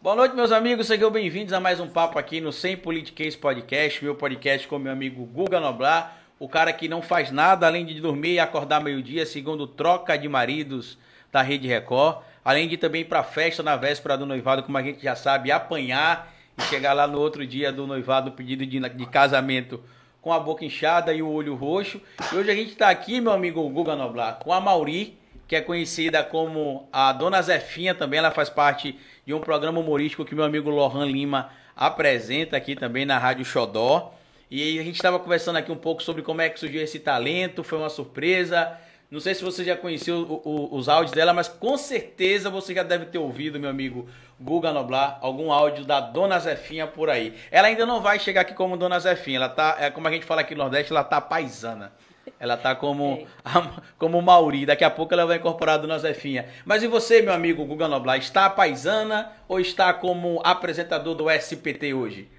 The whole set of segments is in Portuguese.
Boa noite, meus amigos. Sejam bem-vindos a mais um papo aqui no Sem Politiquês Podcast, meu podcast com meu amigo Guga Noblar, o cara que não faz nada além de dormir e acordar meio-dia, segundo troca de maridos da Rede Record, além de também pra festa na véspera do noivado, como a gente já sabe, apanhar e chegar lá no outro dia do noivado, pedido de, de casamento com a boca inchada e o olho roxo. E hoje a gente está aqui, meu amigo Guga Noblar, com a Mauri, que é conhecida como a Dona Zefinha também, ela faz parte de um programa humorístico que meu amigo Lohan Lima apresenta aqui também na Rádio Xodó. E a gente estava conversando aqui um pouco sobre como é que surgiu esse talento, foi uma surpresa. Não sei se você já conheceu os áudios dela, mas com certeza você já deve ter ouvido, meu amigo Guga Noblar, algum áudio da Dona Zefinha por aí. Ela ainda não vai chegar aqui como Dona Zefinha, ela tá, é como a gente fala aqui no Nordeste, ela tá paisana. Ela tá como, a, como Mauri. Daqui a pouco ela vai incorporar a Dona Zefinha. Mas e você, meu amigo Guga Noblar? Está paisana ou está como apresentador do SPT hoje?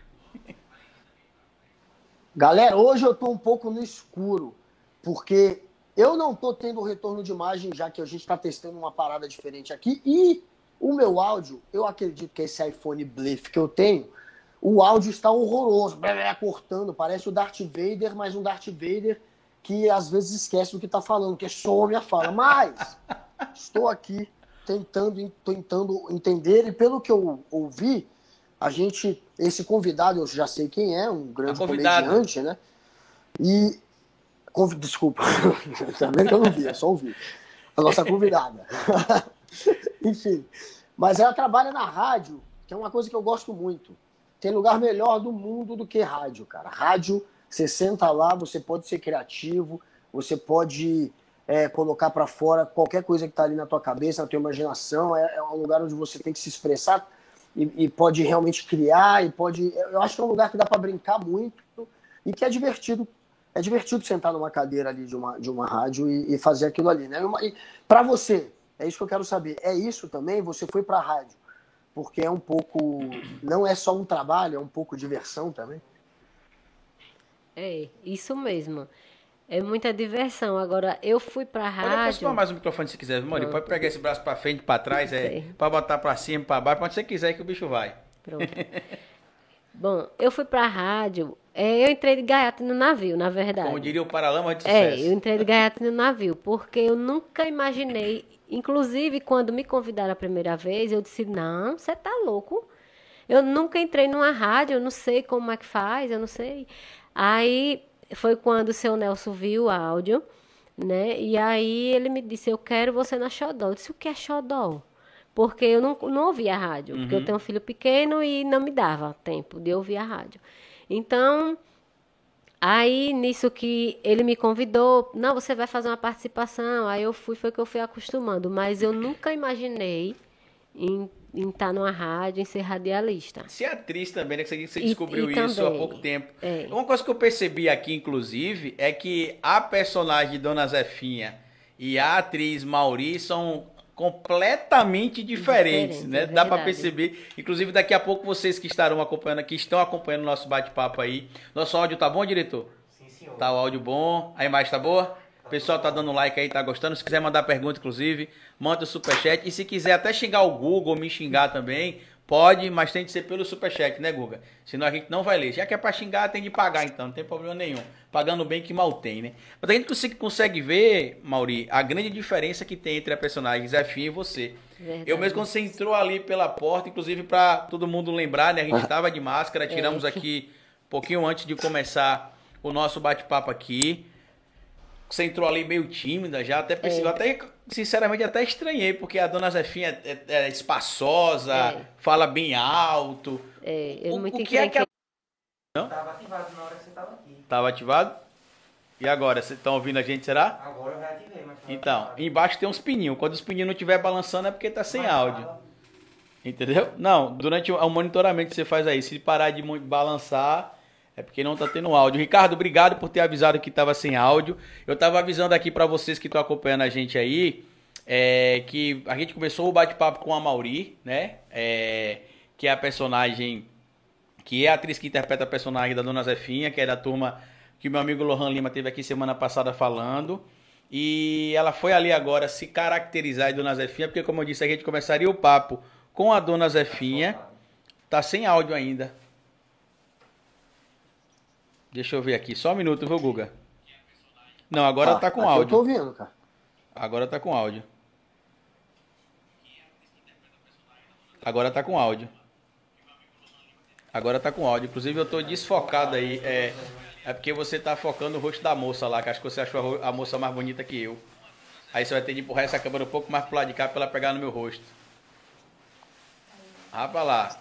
Galera, hoje eu tô um pouco no escuro. Porque eu não tô tendo retorno de imagem, já que a gente está testando uma parada diferente aqui. E o meu áudio, eu acredito que esse iPhone Bliff que eu tenho, o áudio está horroroso, cortando, parece o Darth Vader, mas um Darth Vader que às vezes esquece do que está falando, que some a fala. Mas estou aqui tentando, tentando entender e pelo que eu ouvi, a gente, esse convidado, eu já sei quem é, um grande comediante, né? E desculpa, também que eu não vi, é só ouvi. A nossa convidada. Enfim, mas ela trabalha na rádio, que é uma coisa que eu gosto muito. Tem lugar melhor do mundo do que rádio, cara. Rádio você senta lá, você pode ser criativo, você pode é, colocar para fora qualquer coisa que está ali na tua cabeça, na tua imaginação. É, é, um lugar onde você tem que se expressar e, e, pode realmente criar. E pode. Eu acho que é um lugar que dá para brincar muito e que é divertido. É divertido sentar numa cadeira ali de uma, de uma rádio e, e fazer aquilo ali, né? Para você, é isso que eu quero saber. É isso também? Você foi para a rádio porque é um pouco, não é só um trabalho, é um pouco diversão também. É, isso mesmo. É muita diversão. Agora, eu fui pra rádio. Pode aproximar mais o microfone se quiser, Mori. Pode pegar esse braço pra frente, pra trás, é, pode botar pra cima, pra baixo, onde você quiser que o bicho vai. Pronto. Bom, eu fui pra rádio. É, eu entrei de gaiato no navio, na verdade. Como diria o Paralama de sucesso. É, eu entrei de gaiato no navio, porque eu nunca imaginei. Inclusive, quando me convidaram a primeira vez, eu disse: não, você tá louco. Eu nunca entrei numa rádio, eu não sei como é que faz, eu não sei. Aí foi quando o seu Nelson viu o áudio, né? E aí ele me disse: Eu quero você na Xodó. Eu disse: O que é Xodó? Porque eu não, não ouvia a rádio, uhum. porque eu uhum. tenho um filho pequeno e não me dava tempo de ouvir a rádio. Então, aí nisso que ele me convidou, não, você vai fazer uma participação. Aí eu fui, foi que eu fui acostumando, mas eu nunca imaginei em em estar tá numa rádio, em ser radialista. Ser atriz também, né? Que você descobriu e, e isso também, há pouco tempo. É. Uma coisa que eu percebi aqui, inclusive, é que a personagem de Dona Zefinha e a atriz Mauri são completamente diferentes, Diferente, né? É Dá para perceber. Inclusive, daqui a pouco vocês que estarão acompanhando aqui, estão acompanhando o nosso bate-papo aí. Nosso áudio tá bom, diretor? Sim, senhor. Tá o áudio bom. A imagem tá boa? O pessoal tá dando like aí, tá gostando. Se quiser mandar pergunta, inclusive, manda o superchat. E se quiser até xingar o Google, me xingar também, pode, mas tem que ser pelo superchat, né, Guga? Senão a gente não vai ler. Já que é pra xingar, tem de pagar, então, não tem problema nenhum. Pagando bem que mal tem, né? Mas a gente consegue ver, Mauri, a grande diferença que tem entre a personagem Zefinha e você. Verdade. Eu mesmo, quando você entrou ali pela porta, inclusive para todo mundo lembrar, né? A gente tava de máscara, tiramos é. aqui um pouquinho antes de começar o nosso bate-papo aqui. Você entrou ali meio tímida já, até pensei, é. até sinceramente até estranhei, porque a dona Zefinha é, é, é espaçosa, é. fala bem alto. É, é muito o, o que é que ela... Não? Tava ativado na hora que você tava aqui. Tava ativado? E agora, vocês estão ouvindo a gente, será? Agora eu reativei, mas Então, ativado. embaixo tem uns pininhos. Quando os pininhos não estiver balançando é porque tá sem mas áudio. Fala. Entendeu? Não, durante o monitoramento que você faz aí, se parar de balançar, é porque não tá tendo áudio. Ricardo, obrigado por ter avisado que estava sem áudio. Eu estava avisando aqui para vocês que estão acompanhando a gente aí, é, que a gente começou o bate-papo com a Mauri, né? É, que é a personagem, que é a atriz que interpreta a personagem da Dona Zefinha, que é da turma que o meu amigo Lohan Lima teve aqui semana passada falando. E ela foi ali agora se caracterizar de Dona Zefinha, porque como eu disse, a gente começaria o papo com a Dona Zefinha. Tá sem áudio ainda. Deixa eu ver aqui. Só um minuto, viu, Guga? Não, agora tá com áudio. Eu tô ouvindo, cara. Agora tá com áudio. Agora tá com áudio. Agora tá com áudio. Inclusive eu tô desfocado aí. É, é porque você tá focando o rosto da moça lá, que acho que você achou a moça mais bonita que eu. Aí você vai ter de empurrar essa câmera um pouco mais pro lado de cá pra ela pegar no meu rosto. Rapa lá.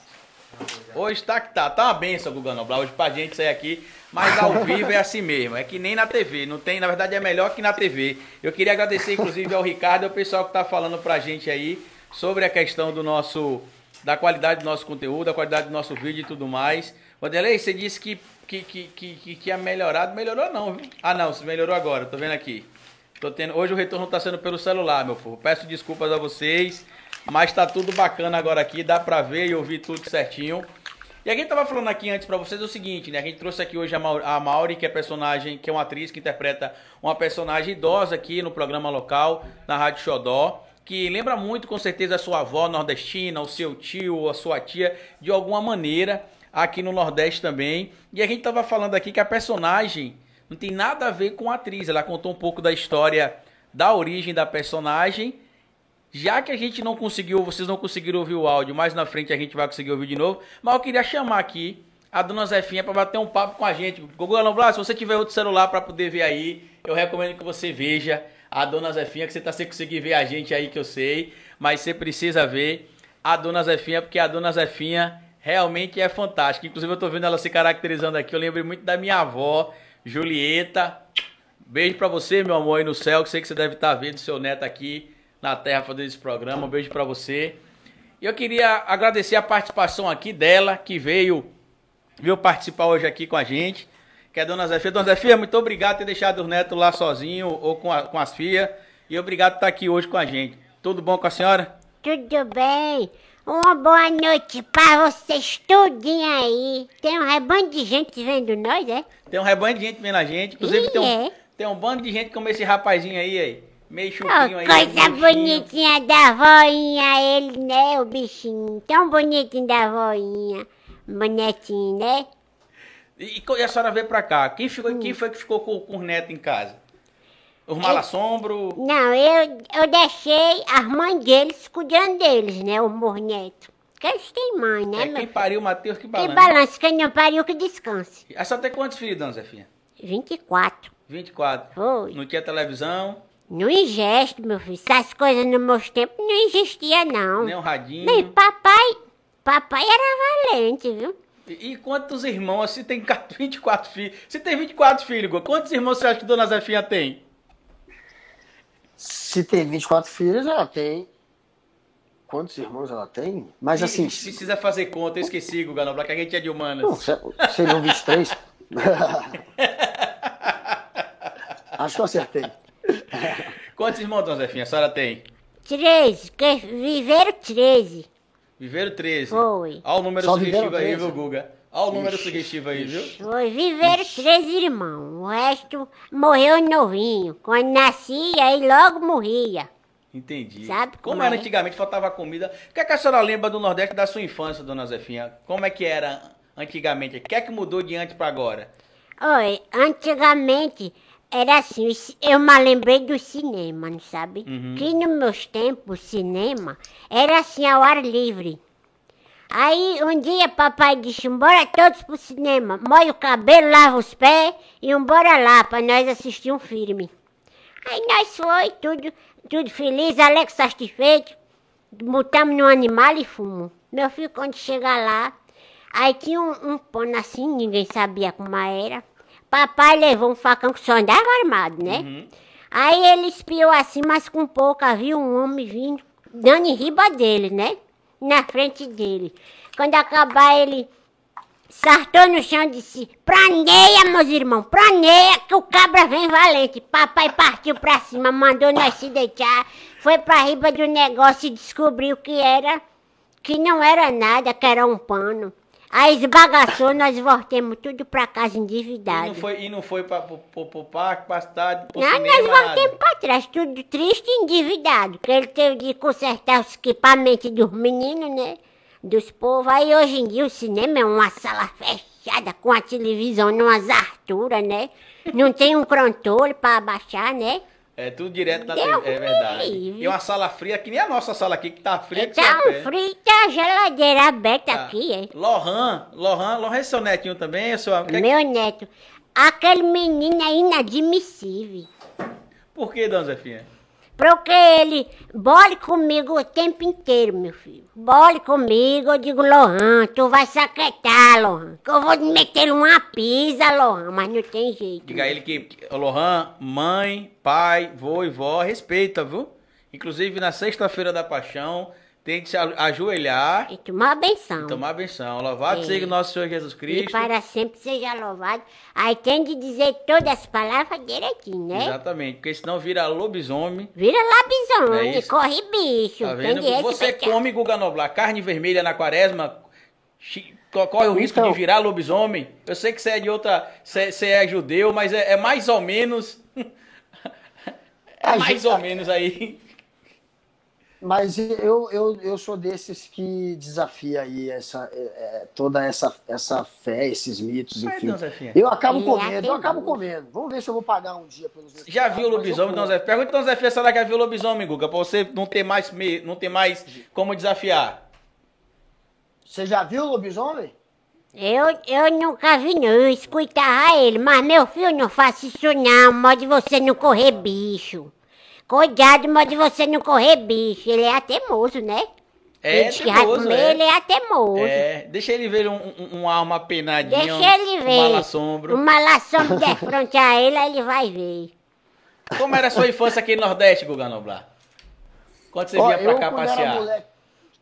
Hoje tá que tá. Tá uma benção, Guga Noblar. Hoje pra gente sair aqui. Mas ao vivo é assim mesmo. É que nem na TV. Não tem, na verdade é melhor que na TV. Eu queria agradecer, inclusive, ao Ricardo e ao pessoal que tá falando pra gente aí sobre a questão do nosso. Da qualidade do nosso conteúdo, da qualidade do nosso vídeo e tudo mais. Vanderlei, você disse que, que, que, que, que tinha melhorado. Melhorou não, viu? Ah não, você melhorou agora, tô vendo aqui. Tô tendo, hoje o retorno tá sendo pelo celular, meu povo. Peço desculpas a vocês, mas tá tudo bacana agora aqui, dá pra ver e ouvir tudo certinho. E a gente tava falando aqui antes pra vocês o seguinte, né? A gente trouxe aqui hoje a Mauri, que é personagem, que é uma atriz que interpreta uma personagem idosa aqui no programa local, na Rádio Xodó, que lembra muito com certeza a sua avó nordestina, o seu tio, a sua tia, de alguma maneira, aqui no Nordeste também. E a gente tava falando aqui que a personagem não tem nada a ver com a atriz. Ela contou um pouco da história da origem da personagem. Já que a gente não conseguiu, vocês não conseguiram ouvir o áudio, mais na frente a gente vai conseguir ouvir de novo. Mas eu queria chamar aqui a dona Zefinha para bater um papo com a gente. Google Noblar, se você tiver outro celular para poder ver aí, eu recomendo que você veja a dona Zefinha, que você tá sem conseguir ver a gente aí, que eu sei. Mas você precisa ver a dona Zefinha, porque a dona Zefinha realmente é fantástica. Inclusive eu tô vendo ela se caracterizando aqui. Eu lembrei muito da minha avó, Julieta. Beijo pra você, meu amor, aí no céu, que sei que você deve estar vendo seu neto aqui na terra fazendo esse programa. Um beijo pra você. E eu queria agradecer a participação aqui dela, que veio, veio participar hoje aqui com a gente, que é a Dona Zefia. Dona Zefia, muito obrigado por ter deixado o neto lá sozinho ou com, a- com as filhas. E obrigado por estar aqui hoje com a gente. Tudo bom com a senhora? Tudo bem? Uma boa noite pra vocês tudinho aí. Tem um rebanho de gente vendo nós, é? Tem um rebanho de gente vendo a gente. Inclusive tem, um, é? tem um bando de gente como esse rapazinho aí, aí. Meio Oh, chupinho aí. coisa bonitinha da voinha, ele, né, o bichinho. Tão bonitinho da voinha. Bonitinho, né? E, e a senhora veio pra cá. Quem, ficou, Hum. quem foi que ficou com, com os netos em casa? Os malassombros? Não, eu, eu deixei as mães deles cuidando deles, né, os meus netos. Porque eles têm mãe, né, É, quem filho? pariu, Matheus, que Que balança. quem não pariu que descanse. A senhora tem quantos filhos, dona Zefinha? 24. 24. Foi. Não tinha televisão, Não ingeste, meu filho. Essas coisas nos meus tempos não existia, não. nem um radinho. Nem papai. Papai era valente, viu? E, e quantos irmãos? Se tem 24 filhos. Se tem 24 filhos, Gô, quantos irmãos você acha que dona Zefinha tem? Se tem 24 filhos, ela tem. Quantos irmãos ela tem? Mas E- assim. se quiser fazer conta, eu esqueci, Guga Noblar, que a gente é de humanas. Não, se- seriam 23. Acho que eu acertei. Quantos irmãos, dona Zefinha, a senhora tem? 13. Que viveram 13. Viveram 13. Foi. Olha o número Só sugestivo aí, 13. viu, Guga? Olha o número Ixi, sugestivo aí, viu? Foi. Viveram 13 irmãos. O resto morreu novinho. Quando nascia, aí logo morria. Entendi. Sabe como, como era é? antigamente, faltava comida. O que, é que a senhora lembra do Nordeste da sua infância, dona Zefinha? Como é que era antigamente? O que é que mudou de antes pra agora? Oi, antigamente era assim, eu me lembrei do cinema, não sabe? Uhum. Que nos meus tempos, o cinema era assim, ao ar livre. Aí um dia papai disse, bora todos pro cinema, molha o cabelo, lava os pés e bora lá pra nós assistir um filme. Aí nós foi, tudo, tudo feliz, Alex satisfeito, botamos no animal e fumo. Meu filho, quando chega lá, aí tinha um, um pano assim, ninguém sabia como era. Papai levou um facão que só andava armado, né? Aí ele espiou assim, mas com pouca, viu um homem vindo, dando em riba dele, né? Na frente dele. Quando acabar, ele sartou no chão e disse: Praneia, meus irmãos, praneia que o cabra vem valente. Papai partiu pra cima, mandou nós se deitar, foi pra riba do negócio e descobriu que era, que não era nada, que era um pano. Aí esbagaçou, nós voltemos tudo pra casa E endividado. não foi, e não foi pra, pro, pro, parque, pra cidade, pro Não, nós cinema, nada. pra trás, tudo triste e endividado. Porque ele teve de consertar os equipamentos dos meninos, né? dos povos. Aí hoje em dia o cinema é uma sala fechada com a televisão numas alturas, né? Não tem um controle pra abaixar, né? É tudo direto na Deus TV, é verdade. E uma sala fria, que nem a nossa sala aqui, que tá fria que você Tá um frio, tá a geladeira aberta Tá. aqui, é. Lohan, Lohan, Lohan é seu netinho também, é seu... que- Meu neto, aquele menino é inadmissível. Por que, dona Zefinha? Porque ele bole comigo o tempo inteiro, meu filho. Bole comigo, eu digo, Lohan, tu vai saquetar, Lohan. Que eu vou meter uma pisa, Lohan, mas não tem jeito. Diga a ele que, que- Lohan, mãe, pai, vô e vó, respeita, viu? Inclusive, na sexta-feira da paixão, tem que se a- ajoelhar E tomar benção. e tomar benção. Louvado É. seja o nosso Senhor Jesus E Cristo. para sempre seja louvado. Aí tem de dizer todas as palavras direitinho, né? Exatamente, porque senão vira lobisomem. Vira Não é corre bicho. Tá tem vendo? de Você come Guga Noblar, carne vermelha na quaresma, corre o risco Então. de virar lobisomem. Eu sei que você é de outra. Você você é judeu, mas é, é mais ou menos. é A mais gente- ou menos aí. Mas eu, eu, eu sou desses que desafia aí essa, é, é, toda essa, essa fé, esses mitos, enfim. Eu acabo comendo, eu acabo comendo. Vamos ver se eu vou pagar um dia pelos meus Já viu o lobisomem. Dona Zé? Pergunta, Dona Zé, se ela já viu o lobisomem, Guga, pra você não ter mais, me- não ter mais como desafiar. Você já viu o lobisomem? Eu, eu nunca vi, não. Eu escutava ele, mas meu filho, não faça isso não. Modo de você não correr bicho. Cuidado, modo de você não correr bicho. Ele é atemoso, né? É ele teimoso, comer, é. ele é atemoso. É, deixa ele ver um, um, uma alma penadinha, Deixa um, ele um ver. malassombro. Uma lação de frente a ele, aí ele vai ver. Como era a sua infância aqui no Nordeste, Guga Noblar? Quando você Ó, vinha pra eu, cá quando passear? Era moleque,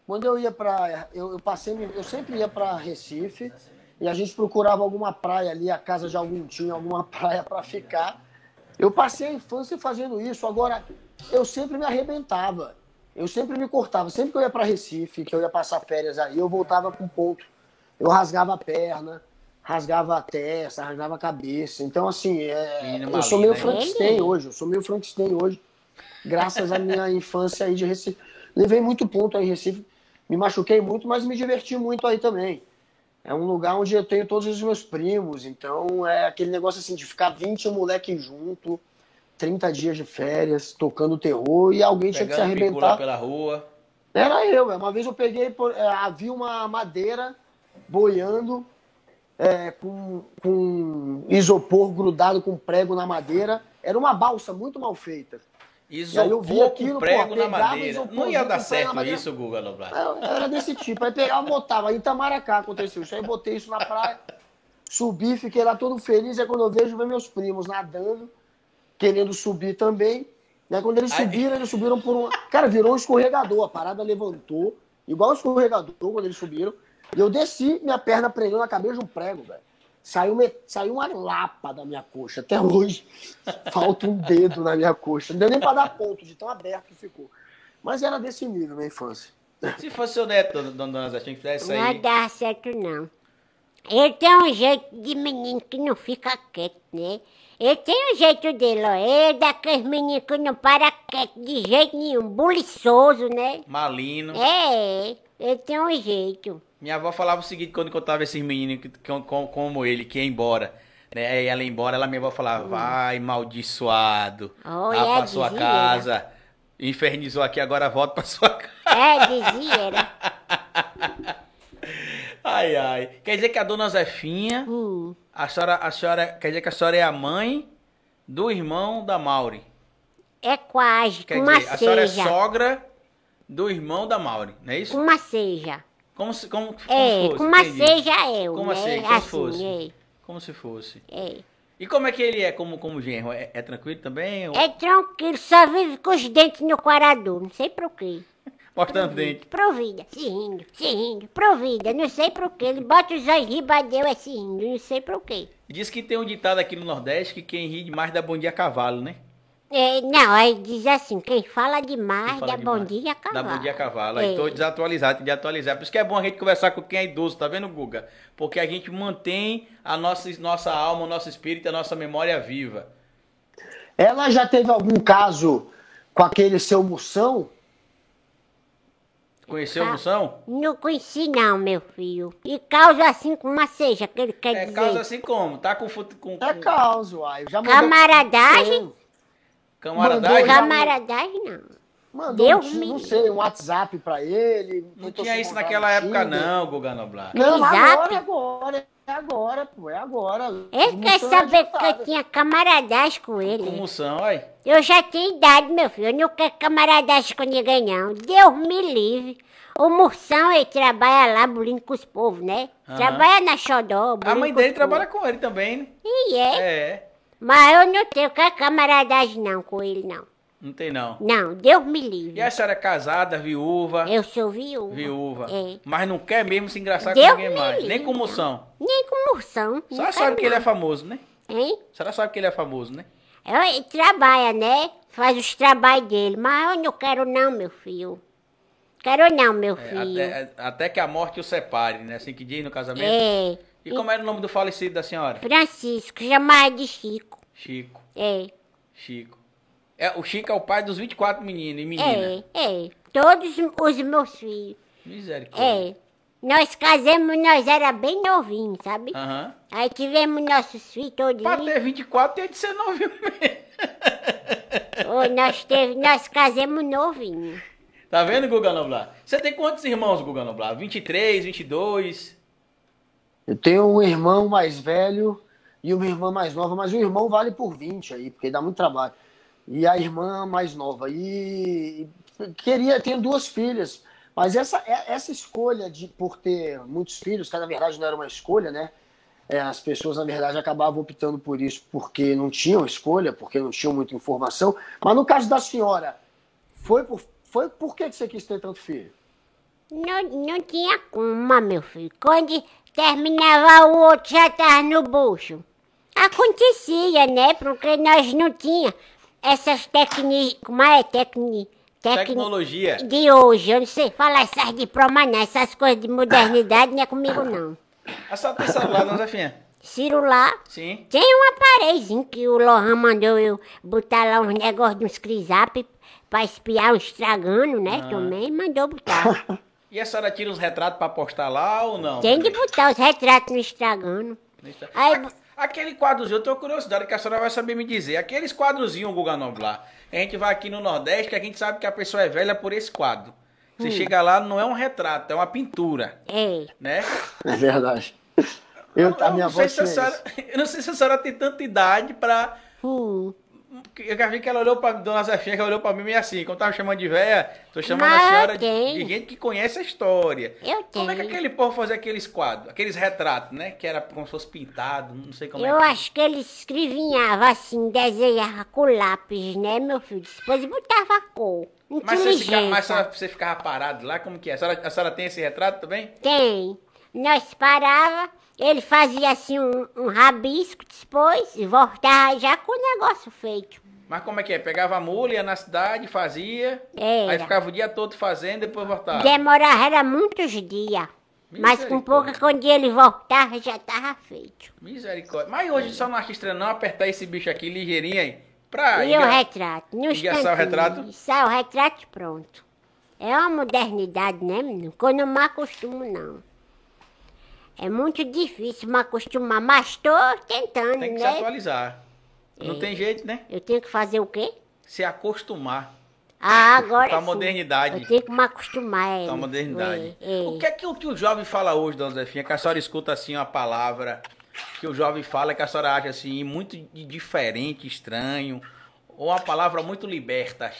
quando eu ia pra. Eu, eu passei, eu sempre ia pra Recife e a gente procurava alguma praia ali, a casa de algum tinha alguma praia pra ficar. Eu passei a infância fazendo isso. Agora, eu sempre me arrebentava. Eu sempre me cortava. Sempre que eu ia pra Recife, que eu ia passar férias aí, eu voltava com ponto. Eu rasgava a perna, rasgava a testa, rasgava a cabeça. Então, assim, é, eu sou meio hein? Frankenstein hoje. Eu sou meio Frankenstein hoje graças à minha infância aí de Recife. Levei muito ponto aí em Recife, me machuquei muito, mas me diverti muito aí também. É um lugar onde eu tenho todos os meus primos, então é aquele negócio assim de ficar 20 moleque junto, 30 dias de férias, tocando terror e alguém tinha que se Pegando arrebentar. pela rua. Era eu, é. uma vez eu peguei, é, havia uma madeira boiando é, com, com isopor grudado com prego na madeira. Era uma balsa muito mal feita. Aí eu vi Isopor aquilo, com pô, prego na madeira. isopor Não ia dar prego certo isso, Guga Noblar. Era desse tipo. Aí pegava, botava. Aí em Itamaracá aconteceu isso. Aí botei isso na praia, subi, fiquei lá todo feliz. Aí quando eu vejo, vem meus primos nadando, querendo subir também. E aí quando eles Aí- subiram, eles subiram por um. Cara, virou um escorregador. A parada levantou, igual um escorregador quando eles subiram. E eu desci, minha perna prendeu na cabeça de um prego, velho. Saiu, me- Saiu uma lapa da minha coxa. Até hoje falta um dedo na minha coxa. Não deu nem pra dar ponto, de tão aberto que ficou. Mas era desse nível, minha infância. Se fosse seu neto, dona, dona Zé, tinha que fazer isso Não aí. dar certo, não. Ele tem um jeito de menino que não fica quieto, né? Ele tem o jeito dele, ó. Ele é daqueles meninos que não para quieto de jeito nenhum, buliçoso, né? Malino. É, ele tem um jeito. Minha avó falava o seguinte quando contava esses meninos que, que- com- como ele, que ia embora. Né? Aí ela ia embora, ela minha avó falava, vai, maldiçoado. Oh, é, pra sua dizia. casa. Infernizou aqui, agora volta pra sua casa. É, dizia, era. Ai, ai. Quer dizer que a dona Zefinha, Hum. a senhora, a senhora, quer dizer que a senhora é a mãe do irmão da Mauri. É quase, Quer uma dizer, a senhora é sogra do irmão da Mauri, não é isso? Uma ceja. Como se, como, como É, se fosse, com uma entendi. ceja eu, Como né? assim? Como se assim, fosse? Como se fosse. é, é. E como é que ele é como, como genro? É, é tranquilo também? Ou- É tranquilo, só vive com os dentes no quarador, não sei por quê. Mostrando dente. Provida, se rindo, se rindo, provida, não sei por quê. Ele bota os olhos ribadeu é se rindo, não sei por quê. Diz que tem um ditado aqui no Nordeste que quem ri demais dá bom dia a cavalo, né? É, não, aí diz assim, quem fala demais Quem fala dá demais bom dia a cavalo. Dá bom dia a cavalo. Aí É. tô desatualizado, tem de atualizar. Por isso que é bom a gente conversar com quem é idoso, tá vendo, Guga? Porque a gente mantém a nossa, nossa alma, o nosso espírito, a nossa memória viva. Ela já teve algum caso com aquele seu moção? Conheceu o. Moção? Não conheci não, meu filho. E causa assim com uma seja, que ele quer É dizer. causa assim como? Tá com, fute- com, É com caos, uai. Já mandou- Camaradagem? Camaradagem? Camaradagem não. Mandou, Deus um, me não sei, um WhatsApp pra ele. Não tinha isso naquela época Tinder. não, Guga Noblar. Não, Zap? agora, é agora. É agora, pô, é agora. Ele quer saber que eu tinha camaradagem com Com ele. Moção, olha. Eu já tenho idade, meu filho. Eu não quero camaradagem com ninguém, não. Deus me livre. O Moção, ele trabalha lá, bulindo com os povos, né? Aham. Trabalha na Xodó, A mãe dele trabalha com ele também, né? E é. É, Mas eu não tenho quer camaradagem, não, com ele, não. não tem não. Não, Deus me E livre. a senhora é casada, viúva? Eu sou viúva. Viúva. É. Mas não quer mesmo se engraçar Deus com ninguém mais. Nem livre. com Moção. Nem com Moção. A senhora sabe que ele é famoso, né? Hein? A senhora sabe que ele é famoso, né? Eu- Ele trabalha, né? Faz os trabalhos dele. Mas eu não quero, não, meu filho. Quero não, meu É, filho. até, até que a morte o separe, né? Assim que diz no casamento. É. E como era o nome do falecido da senhora? Francisco, chamava de Chico. Chico. É, Chico. É, o Chico é o pai dos 24 meninos e meninas. é, é. Todos os meus filhos. Misericórdia. É. Nós casamos, nós era bem novinhos, sabe? Aham. Aí tivemos nossos filhos todos. Pra ter 24 tem de ser novinho mesmo. Ô, nós, teve, nós casamos novinho. Tá vendo, Guga Noblar? Você tem quantos irmãos, Guga Noblar? 23, 22? Eu tenho um irmão mais velho e uma irmã mais nova, mas o irmão vale por 20 aí, porque dá muito trabalho. E a irmã mais nova. E queria, tenho duas filhas, mas essa, é- essa escolha de por ter muitos filhos, que na verdade não era uma escolha, né? É, as pessoas, na verdade, acabavam optando por isso porque não tinham escolha, porque não tinham muita informação. Mas no caso da senhora, foi por, foi por que você quis ter tanto filho? Não, não tinha como, meu filho. Quando terminava o outro já tava no bucho. Acontecia, né? Porque nós não tinha essas técnicas. Como é? Tecni- Tecnologia. de hoje. Eu não sei falar essas diplomas, não. Essas coisas de modernidade não é comigo, não. A senhora tem celular, não, Zefinha? Celular. Sim. Tem um aparelhozinho que o Lohan mandou eu botar lá uns negócios de uns crisap pra espiar um estragando, né? Ah. Também mandou botar. E a senhora tira os retratos pra postar lá ou não? Tem de botar os retratos no estragando. Aí, Aquele quadrozinho, eu tenho curiosidade que a senhora vai saber me dizer. Aqueles quadrozinhos, Guga Noblar. A gente vai aqui no Nordeste que a gente sabe que a pessoa é velha por esse quadro. Você chega lá, não é um retrato, é uma pintura, é. né? É verdade. Eu, a minha não sei se a senhora, eu não sei se a senhora tem tanta idade pra. Hum. Eu já vi que ela olhou pra Dona Zefinha, que olhou pra mim meio assim. Quando tava chamando de véia, tô chamando Mas a senhora eu de, tenho. de gente que conhece a história. Eu Como é que tenho. aquele povo fazia aqueles quadros, aqueles retratos, né? Que era como se fosse pintado, não sei como Eu é. que- acho que ele escrevinhava assim, desenhava com lápis, né, meu filho? Depois botava cor. Mas você, fica, Inteligência. mas senhora- você ficava parado lá, como que é? A senhora, a senhora tem esse retrato também? Tem. Nós parava, ele fazia assim um, um rabisco depois e voltava já com o negócio feito. Mas como é que é? Pegava a mula, ia na cidade, fazia, aí Era. ficava o dia todo fazendo, depois voltava. Demorava era muitos dias. Mas com pouca, quando ele voltava, já tava feito. Misericórdia. Mas hoje só não acha estranho não apertar esse bicho aqui ligeirinho aí. Pra e o enga- retrato? No engaçar o retrato? Sai o retrato pronto. É uma modernidade, né, menino? Que eu não me acostumo, não. É muito difícil me acostumar, mas tô tentando, Tem que se né? atualizar. Não tem jeito, né? Eu tenho que fazer o quê? Se acostumar Ah, agora com a modernidade. Eu tenho que me acostumar, é. Com a modernidade. É, é. O que é que o, que o jovem fala hoje, dona Zefinha? Que a senhora escuta assim uma palavra que o jovem fala que a senhora acha assim muito diferente, estranho, ou uma palavra muito liberta.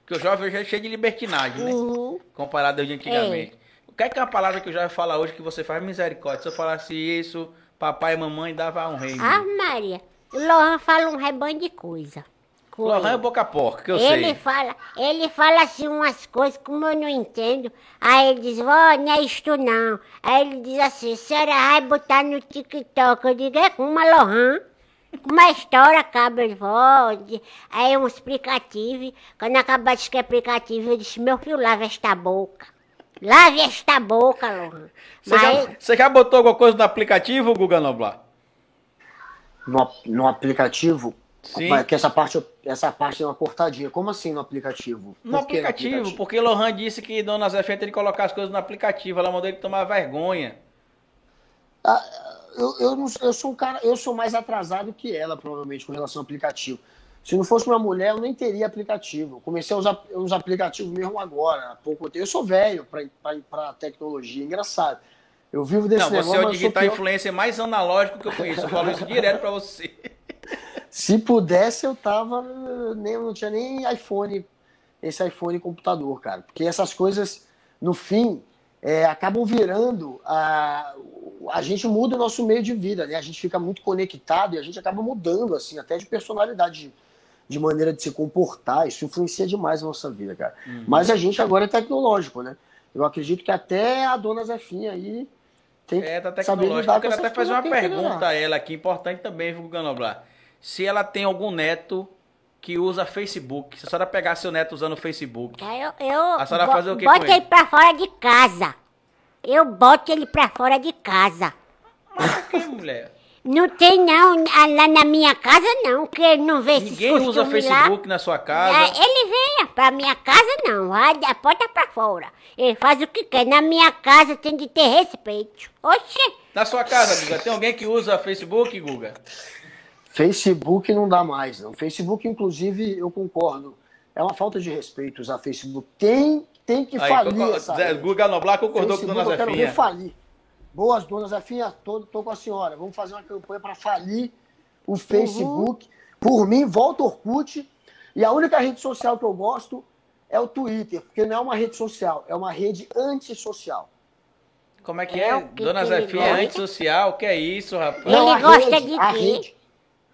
Porque o jovem hoje é cheio de libertinagem, né? Uhum. Comparado ao de antigamente. O que é que é uma palavra que o jovem fala hoje que você faz misericórdia? Se eu falasse isso, papai e mamãe dava um rei. Ah, Maria, Lohan fala um rebanho de coisa. Lohan é boca porca, que eu ele sei. fala, ele fala assim umas coisas como eu não entendo. Aí ele diz, vó, não é isto não. Aí ele diz assim, a senhora vai botar no TikTok. Eu digo, é com uma Lohan. Uma história, cabra de vó. Aí um explicativo. Quando acabar de aplicativo, eu disse, meu filho, lave esta boca. Lave esta boca, Lohan. Você, já, você já botou alguma coisa no aplicativo, Guga Noblar? no, no aplicativo, Sim. Mas que essa parte, essa parte é uma cortadinha. Como assim no aplicativo? No Por que aplicativo, porque Lohan disse que Dona Zé tem que colocar as coisas no aplicativo. Ela mandou ele tomar vergonha. Ah, eu, eu, não- eu sou um cara, eu sou mais atrasado que ela, provavelmente, com relação ao aplicativo. Se não fosse uma mulher, eu nem teria aplicativo. Eu comecei a usar os aplicativos mesmo agora, há pouco tempo. Eu sou velho para tecnologia, engraçado. Eu vivo desse Não, você negócio, é o digital influencer mais analógico que eu conheço. Eu falo isso direto pra você. Se pudesse, eu tava. Nem, não tinha nem iPhone, esse iPhone computador, cara. Porque essas coisas, no fim, é, acabam virando. A, a gente muda o nosso meio de vida, né? A gente fica muito conectado e a gente acaba mudando, assim, até de personalidade, de, maneira de se comportar. Isso influencia demais a nossa vida, cara. Mas a gente agora é tecnológico, né? Eu acredito que até a dona Zefinha aí tem É, tá tecnológico. lidar Eu quero até fazer uma pergunta a ela aqui, importante também, viu, Ganoblar? Se ela tem algum neto que usa Facebook. Se a senhora pegar seu neto usando o Facebook. Aí Eu, eu A senhora bo- fazer o que boto com ele? ele pra fora de casa. Eu boto ele pra fora de casa. Mas por que, mulher? Não tem não, ah, lá na minha casa não, que ele não vê esses Ninguém usa costumes Facebook na sua lá. casa. É, ele vem pra minha casa não, vai da porta pra fora. Ele faz o que quer. Na minha casa tem de ter respeito. Oxê, Na sua casa, Guga, tem alguém que usa Facebook, Guga? Facebook não dá mais, não. Facebook, inclusive, eu concordo. É uma falta de respeito usar Facebook. Tem, tem que Aí, falir concor- essa Zé, rede. Guga Noblar concordou com Facebook, Dona eu quero ver Zefinha. falir. Boas, dona Zefinha, tô, tô com a senhora. Vamos fazer uma campanha para falir o Facebook. Por mim, volta o Orkut. E a única rede social que eu gosto é o Twitter, porque não é uma rede social, é uma rede antissocial. Como é que É é? que Dona que ele Zefinha é antissocial? O que é isso, rapaz? Ele a gosta rede, de a quê? rede.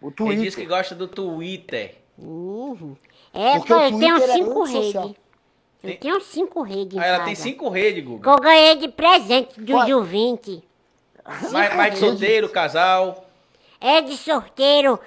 O Ele Twitter. diz que gosta do Twitter. Uhum. É, Porque eu tenho é cinco redes. Eu Tem- tenho cinco redes em Ah, ela casa. tem cinco redes, Que Guga. eu ganhei de presente dos Qual? ouvintes. Mais, mais de solteiro, casal. É de sorteiro,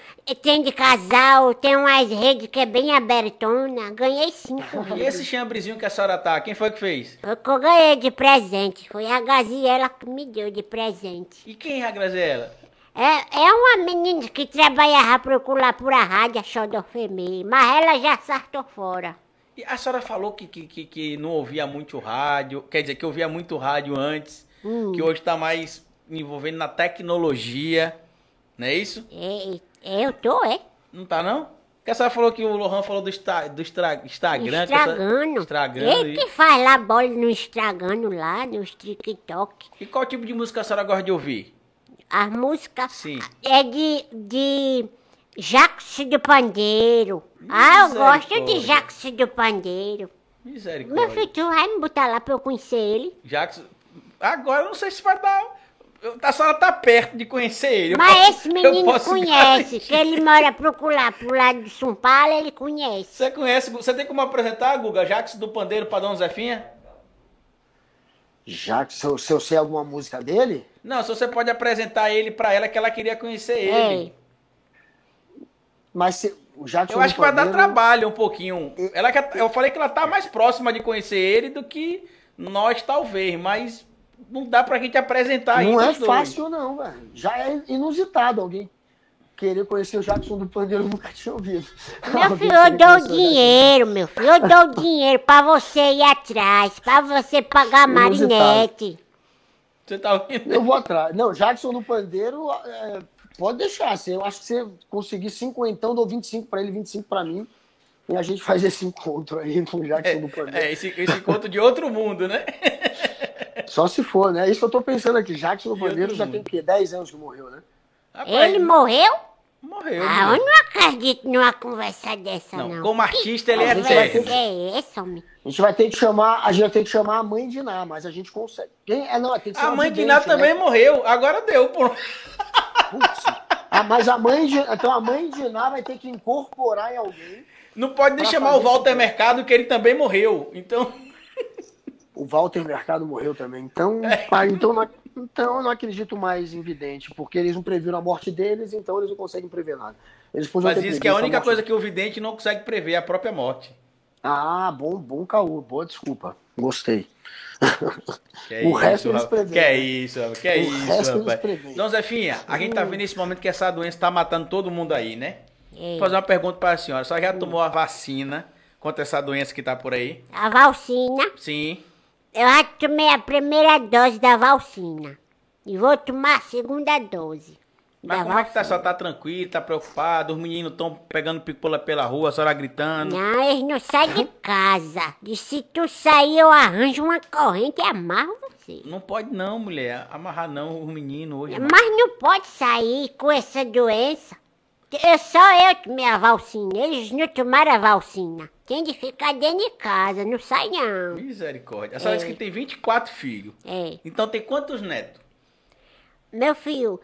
tem de casal, tem umas redes que é bem abertona. Ganhei cinco E esse chambrezinho que a senhora tá, quem foi que fez? Foi o que eu ganhei de presente. Foi a Gaziela que me deu de presente. E quem é a Graziela? É, é uma menina que trabalhava lá por a rádio, a Xodofemê, mas ela já sartou fora. E a senhora falou que, que, que, que não ouvia muito rádio, quer dizer, que ouvia muito rádio antes, Hum. que hoje tá mais envolvendo na tecnologia, não é isso? É, é, eu tô, é. Não tá não? Porque a senhora falou que o Lohan falou do, Insta, do Instra- Instagram. que Estragando. Estragando. Ele que faz lá bola no estragando lá, no TikTok. e qual tipo de música a senhora gosta de ouvir? As músicas Sim. é de, de Jacques do Pandeiro. Ah, eu gosto de. Jacques do Pandeiro. Meu Misericórdia. filho, tu vai me botar lá pra eu conhecer ele? Jackson. Agora eu não sei se vai dar. eu- A senhora tá perto de conhecer ele. Mas posso- esse menino conhece, garantir. que ele mora pro lá, pro lado de São Paulo, ele conhece. Você conhece, você tem como apresentar, Guga, Jackson do Pandeiro pra Dona Zefinha? Já que se eu, se eu sei alguma música dele, Não, se você pode apresentar ele pra ela que ela queria conhecer É. mas se, o Jackson Eu acho que vai dar trabalho um pouquinho. Ela quer- eu falei que ela tá mais próxima de conhecer ele do que nós, talvez, mas não dá pra gente apresentar ainda. Não é dois. fácil, não, velho. Já é inusitado alguém querer conhecer o Jackson do Pandeiro, eu nunca tinha ouvido. Meu filho, eu dou dinheiro, meu filho. Eu dou dinheiro pra você ir atrás, pra você pagar a Inusitado. marinete. Você tá ouvindo? Eu vou atrás. Não, Jackson do Pandeiro, é, pode deixar. Se eu acho que você conseguir 5 então, dou 25 pra ele, 25 pra mim. E a gente faz esse encontro aí com o Jackson do Pandeiro. É, esse, esse conto de outro mundo, né? Só se for, né? Isso que eu tô pensando aqui. Jackson do Pandeiro já mundo. tem o quê? 10 anos que morreu, né? Rapaz, Ele morreu? morreu. Ah, eu não acredito numa conversa dessa, Não, não. como artista ele é A gente vai ter eterno. que- É homem? A gente vai ter que chamar, a gente vai ter que chamar a mãe de Ná, mas a gente consegue. Quem é não, tem que ser A mãe de Ná também né? morreu. Agora deu. Pô. Putz. Ah, mas a mãe de, então a mãe de Ná vai ter que incorporar em alguém. Não pode nem chamar o Walter Mercado, que ele também morreu. Então, O Walter Mercado morreu também. Então, É. ah, então, não, então eu não acredito mais em vidente, porque eles não previram a morte deles, então eles não conseguem prever nada. Eles mas diz que a previsto única morte coisa que o vidente não consegue prever é a própria morte. Ah, bom, bom caô, boa desculpa. Gostei. Que é O isso, resto eles rapaz. preveem, Que é né? isso. Que é O isso, rapaz. preveem. Dona Zefinha, a gente tá vendo nesse momento que essa doença tá matando todo mundo aí, né? É. Vou fazer uma pergunta para a senhora. A senhora já tomou a vacina contra essa doença que tá por aí? A valsina. Sim. Eu já tomei a primeira dose da valsina. E vou tomar a segunda dose. Mas da como é que tá? Senhora tá tranquila, tá preocupada? Os meninos estão pegando pipola pela rua, a senhora gritando. Não, eles não saem de casa. E se tu sair, eu arranjo uma corrente e amarro você. Não pode não, mulher. Amarrar não os meninos hoje. Mas não pode sair com essa doença. Eu, só eu tomei a valsina. Eles não tomaram a valsina. Tem de ficar dentro de casa, não sai não. Misericórdia. A senhora disse que tem 24 filhos. É. Então tem quantos netos? Meu filho,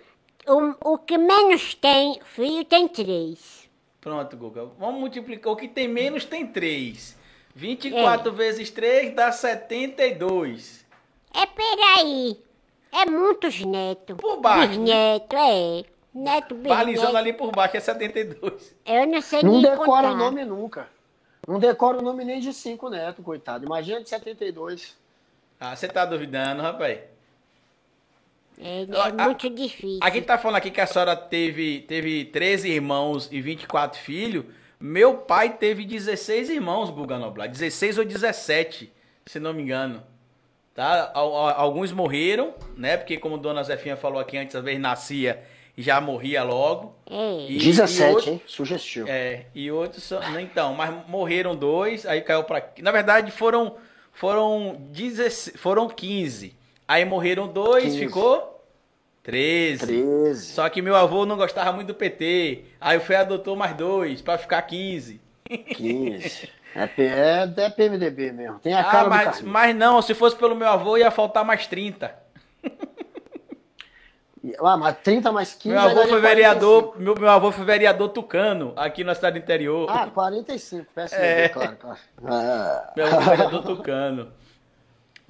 o, o que menos tem, filho tem três. Pronto, Guga. Vamos multiplicar. O que tem menos tem 3. 24 vezes 3 dá 72. É peraí. É muitos netos. Por baixo, Bisneto, é. Neto, Balizando bisneto. ali por baixo é 72. Eu não sei Não nem decora contar. o nome nunca. Não decora o nome nem de cinco netos, coitado. Imagina de 72. Ah, você tá duvidando, rapaz? É, é muito difícil. Aqui tá falando aqui que a senhora teve, teve 13 irmãos e 24 filhos. Meu pai teve 16 irmãos, Guga Noblar. 16 ou 17, se não me engano. Tá? Al- al- Alguns morreram, né? Porque como Dona Zefinha falou aqui antes, às vezes nascia e já morria logo. É. E- 17, e outro- hein? Sugestivo. É, e outros são, então, mas morreram dois, aí caiu pra. Na verdade, foram foram 16, foram 15. Aí morreram dois, 15. ficou 13. 13. Só que meu avô não gostava muito do PT. Aí o Fé adotou mais dois pra ficar 15. 15. É, é, é PMDB mesmo. Tem a Ah, cara mas, mas não, se fosse pelo meu avô ia faltar mais 30. Ah, mas 30 mais 15 Meu avô foi 45. vereador, meu, meu avô foi vereador tucano aqui na cidade do interior. Ah, 45, PSDB, É. claro, claro. Ah. Meu avô foi vereador tucano.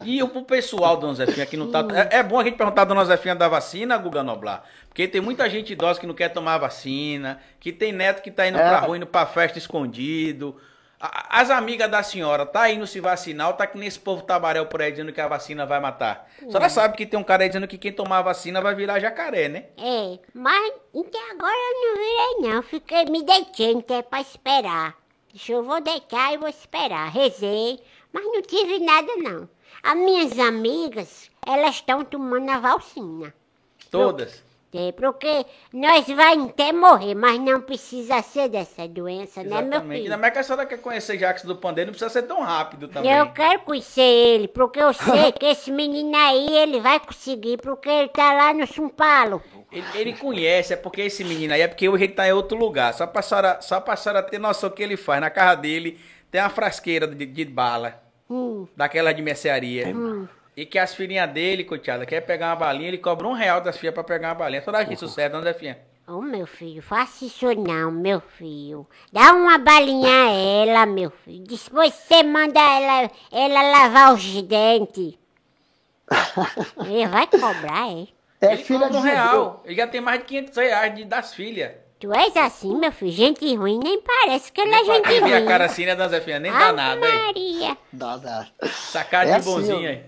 E o pro pessoal, Dona Zefinha, que não tá. É, é bom a gente perguntar a Dona Zefinha da vacina, Guga Noblar. Porque tem muita gente idosa que não quer tomar a vacina, que tem neto que tá indo É. pra rua, indo pra festa escondido. A- As amigas da senhora tá indo se vacinar ou tá que nem esse povo tabaréu por aí dizendo que a vacina vai matar? A senhora sabe que tem um cara aí dizendo que quem tomar a vacina vai virar jacaré, né? É, mas até agora eu não virei não. Fiquei me deitando até pra esperar. Deixa eu vou deitar e vou esperar. Rezei, mas não tive nada não. As minhas amigas, elas estão tomando a valsina. Todas. É, porque nós vai até morrer, mas não precisa ser dessa doença, né, meu Exatamente. filho? Ainda mais que a senhora quer conhecer Jackson do Pandeiro, não precisa ser tão rápido também. Eu quero conhecer ele, porque eu sei que esse menino aí, ele vai conseguir, porque ele tá lá no São Paulo. Ele, ele conhece, é porque esse menino aí é porque hoje ele tá em outro lugar. Só pra senhora, só pra senhora ter noção do que ele faz. Na casa dele tem uma frasqueira de, de bala, Hum, daquela de mercearia. E que as filhinhas dele, coitada, quer pegar uma balinha, ele cobra um real das filhas pra pegar uma balinha. Só dá isso certo, não, Zefinha? Ô, meu filho, faça isso não, meu filho. Dá uma balinha a ela, meu filho. Depois você manda ela, ela lavar os dentes. Ele vai cobrar, é? É ele filha cobra de um real. Ele já tem mais de 500 reais de, das filhas. Tu és assim, meu filho? Gente ruim, nem parece que ele é gente ruim. a cara assim, né, Dona Zefinha? Nem dá nada, hein? Maria. Dá, dá. Essa cara É de assim, bonzinho ó. aí.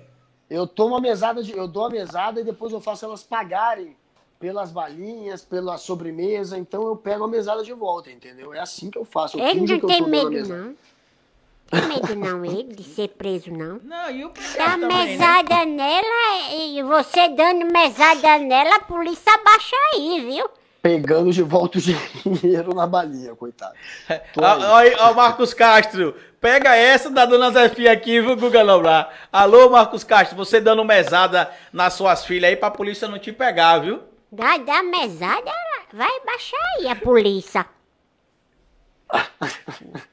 Eu tomo a mesada, de, eu dou a mesada e depois eu faço elas pagarem pelas balinhas, pela sobremesa. Então eu pego a mesada de volta, entendeu? É assim que eu faço. Eu Ele não tem medo, não. Tem medo, não, ele, de ser preso, não. Não, e o Dá né? mesada nela e você dando mesada nela, a polícia abaixa aí, viu? Pegando de volta o dinheiro na balinha, coitado. Ó, aí, ó, Marcos Castro, pega essa da dona Zefinha aqui, viu, Guga Noblar? Alô, Marcos Castro, você dando mesada nas suas filhas aí pra polícia não te pegar, viu? Dá, dá mesada, vai baixar aí a polícia.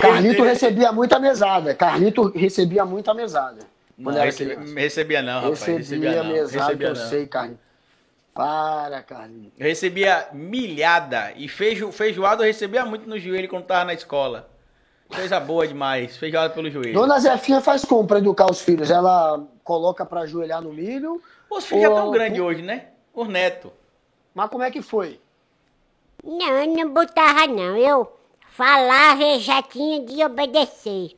Carlito recebia muita mesada. Carlito recebia muita mesada. Não, Quando era recebia, criança. recebia não, rapaz. Recebia, Recebia não. mesada, recebia eu não. sei, Carlito. Para, Carlito. Eu recebia milhada e feijo, feijoada eu recebia muito no joelho quando tava na escola. Coisa boa demais, feijoada pelo joelho. Dona Zefinha faz como pra educar os filhos? Ela coloca pra ajoelhar no milho? Os filhos já estão Ô, grandes hoje, né? Os netos. Mas como é que foi? Não, eu não botava não. Eu falava e já tinha de obedecer.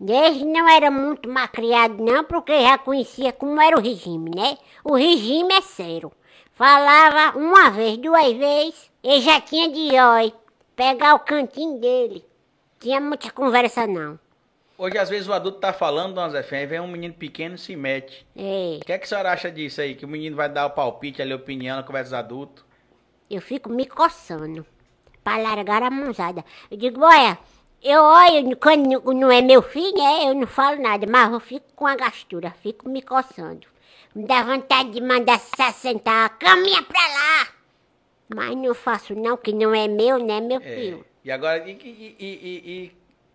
Eles não era muito mal criado não, porque já conhecia como era o regime, né? O regime é sério. Falava uma vez, duas vezes, ele já tinha de oi. Pegar o cantinho dele. Tinha muita conversa não. Hoje, às vezes, o adulto tá falando, dona Zé Fé, aí vem um menino pequeno e se mete. É, O que é que a senhora acha disso aí? Que o menino vai dar o palpite ali, a opinião na conversa dos adultos? eu fico me coçando pra largar a mãozada. Eu digo, olha, eu olho, quando não é meu filho, é, eu não falo nada, mas eu fico com a gastura, fico me coçando. Me dá vontade de mandar se sentar, caminha pra lá. Mas não faço não, que não é meu, né, meu É. filho? E agora, e, e, e, e-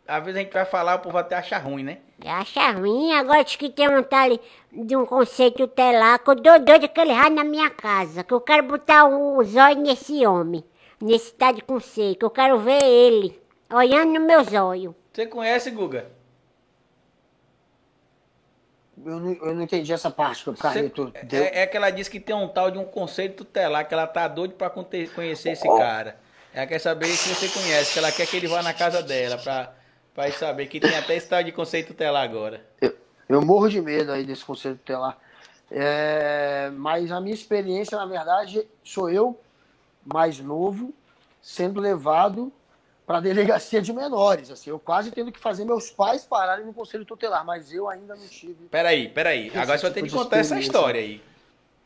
às vezes a gente vai falar, o povo até acha ruim, né? Acha ruim, agora diz que tem um tal de um conceito telar, que eu dou doido que ele vai na minha casa, que eu quero botar o zóio nesse homem, nesse tal de conceito, que eu quero ver ele, olhando no meu zóio. Você conhece, Guga? Eu não, eu não entendi essa parte que o Carlito Você- deu. é, é que ela disse que tem um tal de um conselho tutelar, que ela tá doida pra conhecer esse Oh. cara. Ela quer saber se você conhece, que ela quer que ele vá na casa dela pra, pra saber que tem até esse tal de conceito tutelar agora. Eu, eu morro de medo aí desse conselho tutelar. É, mas a minha experiência, na verdade, sou eu, mais novo, sendo levado para a delegacia de menores. Assim, eu quase tendo que fazer meus pais pararem no conselho tutelar, mas eu ainda não tive. Peraí, peraí. Agora você vai ter tipo que de contar essa história aí.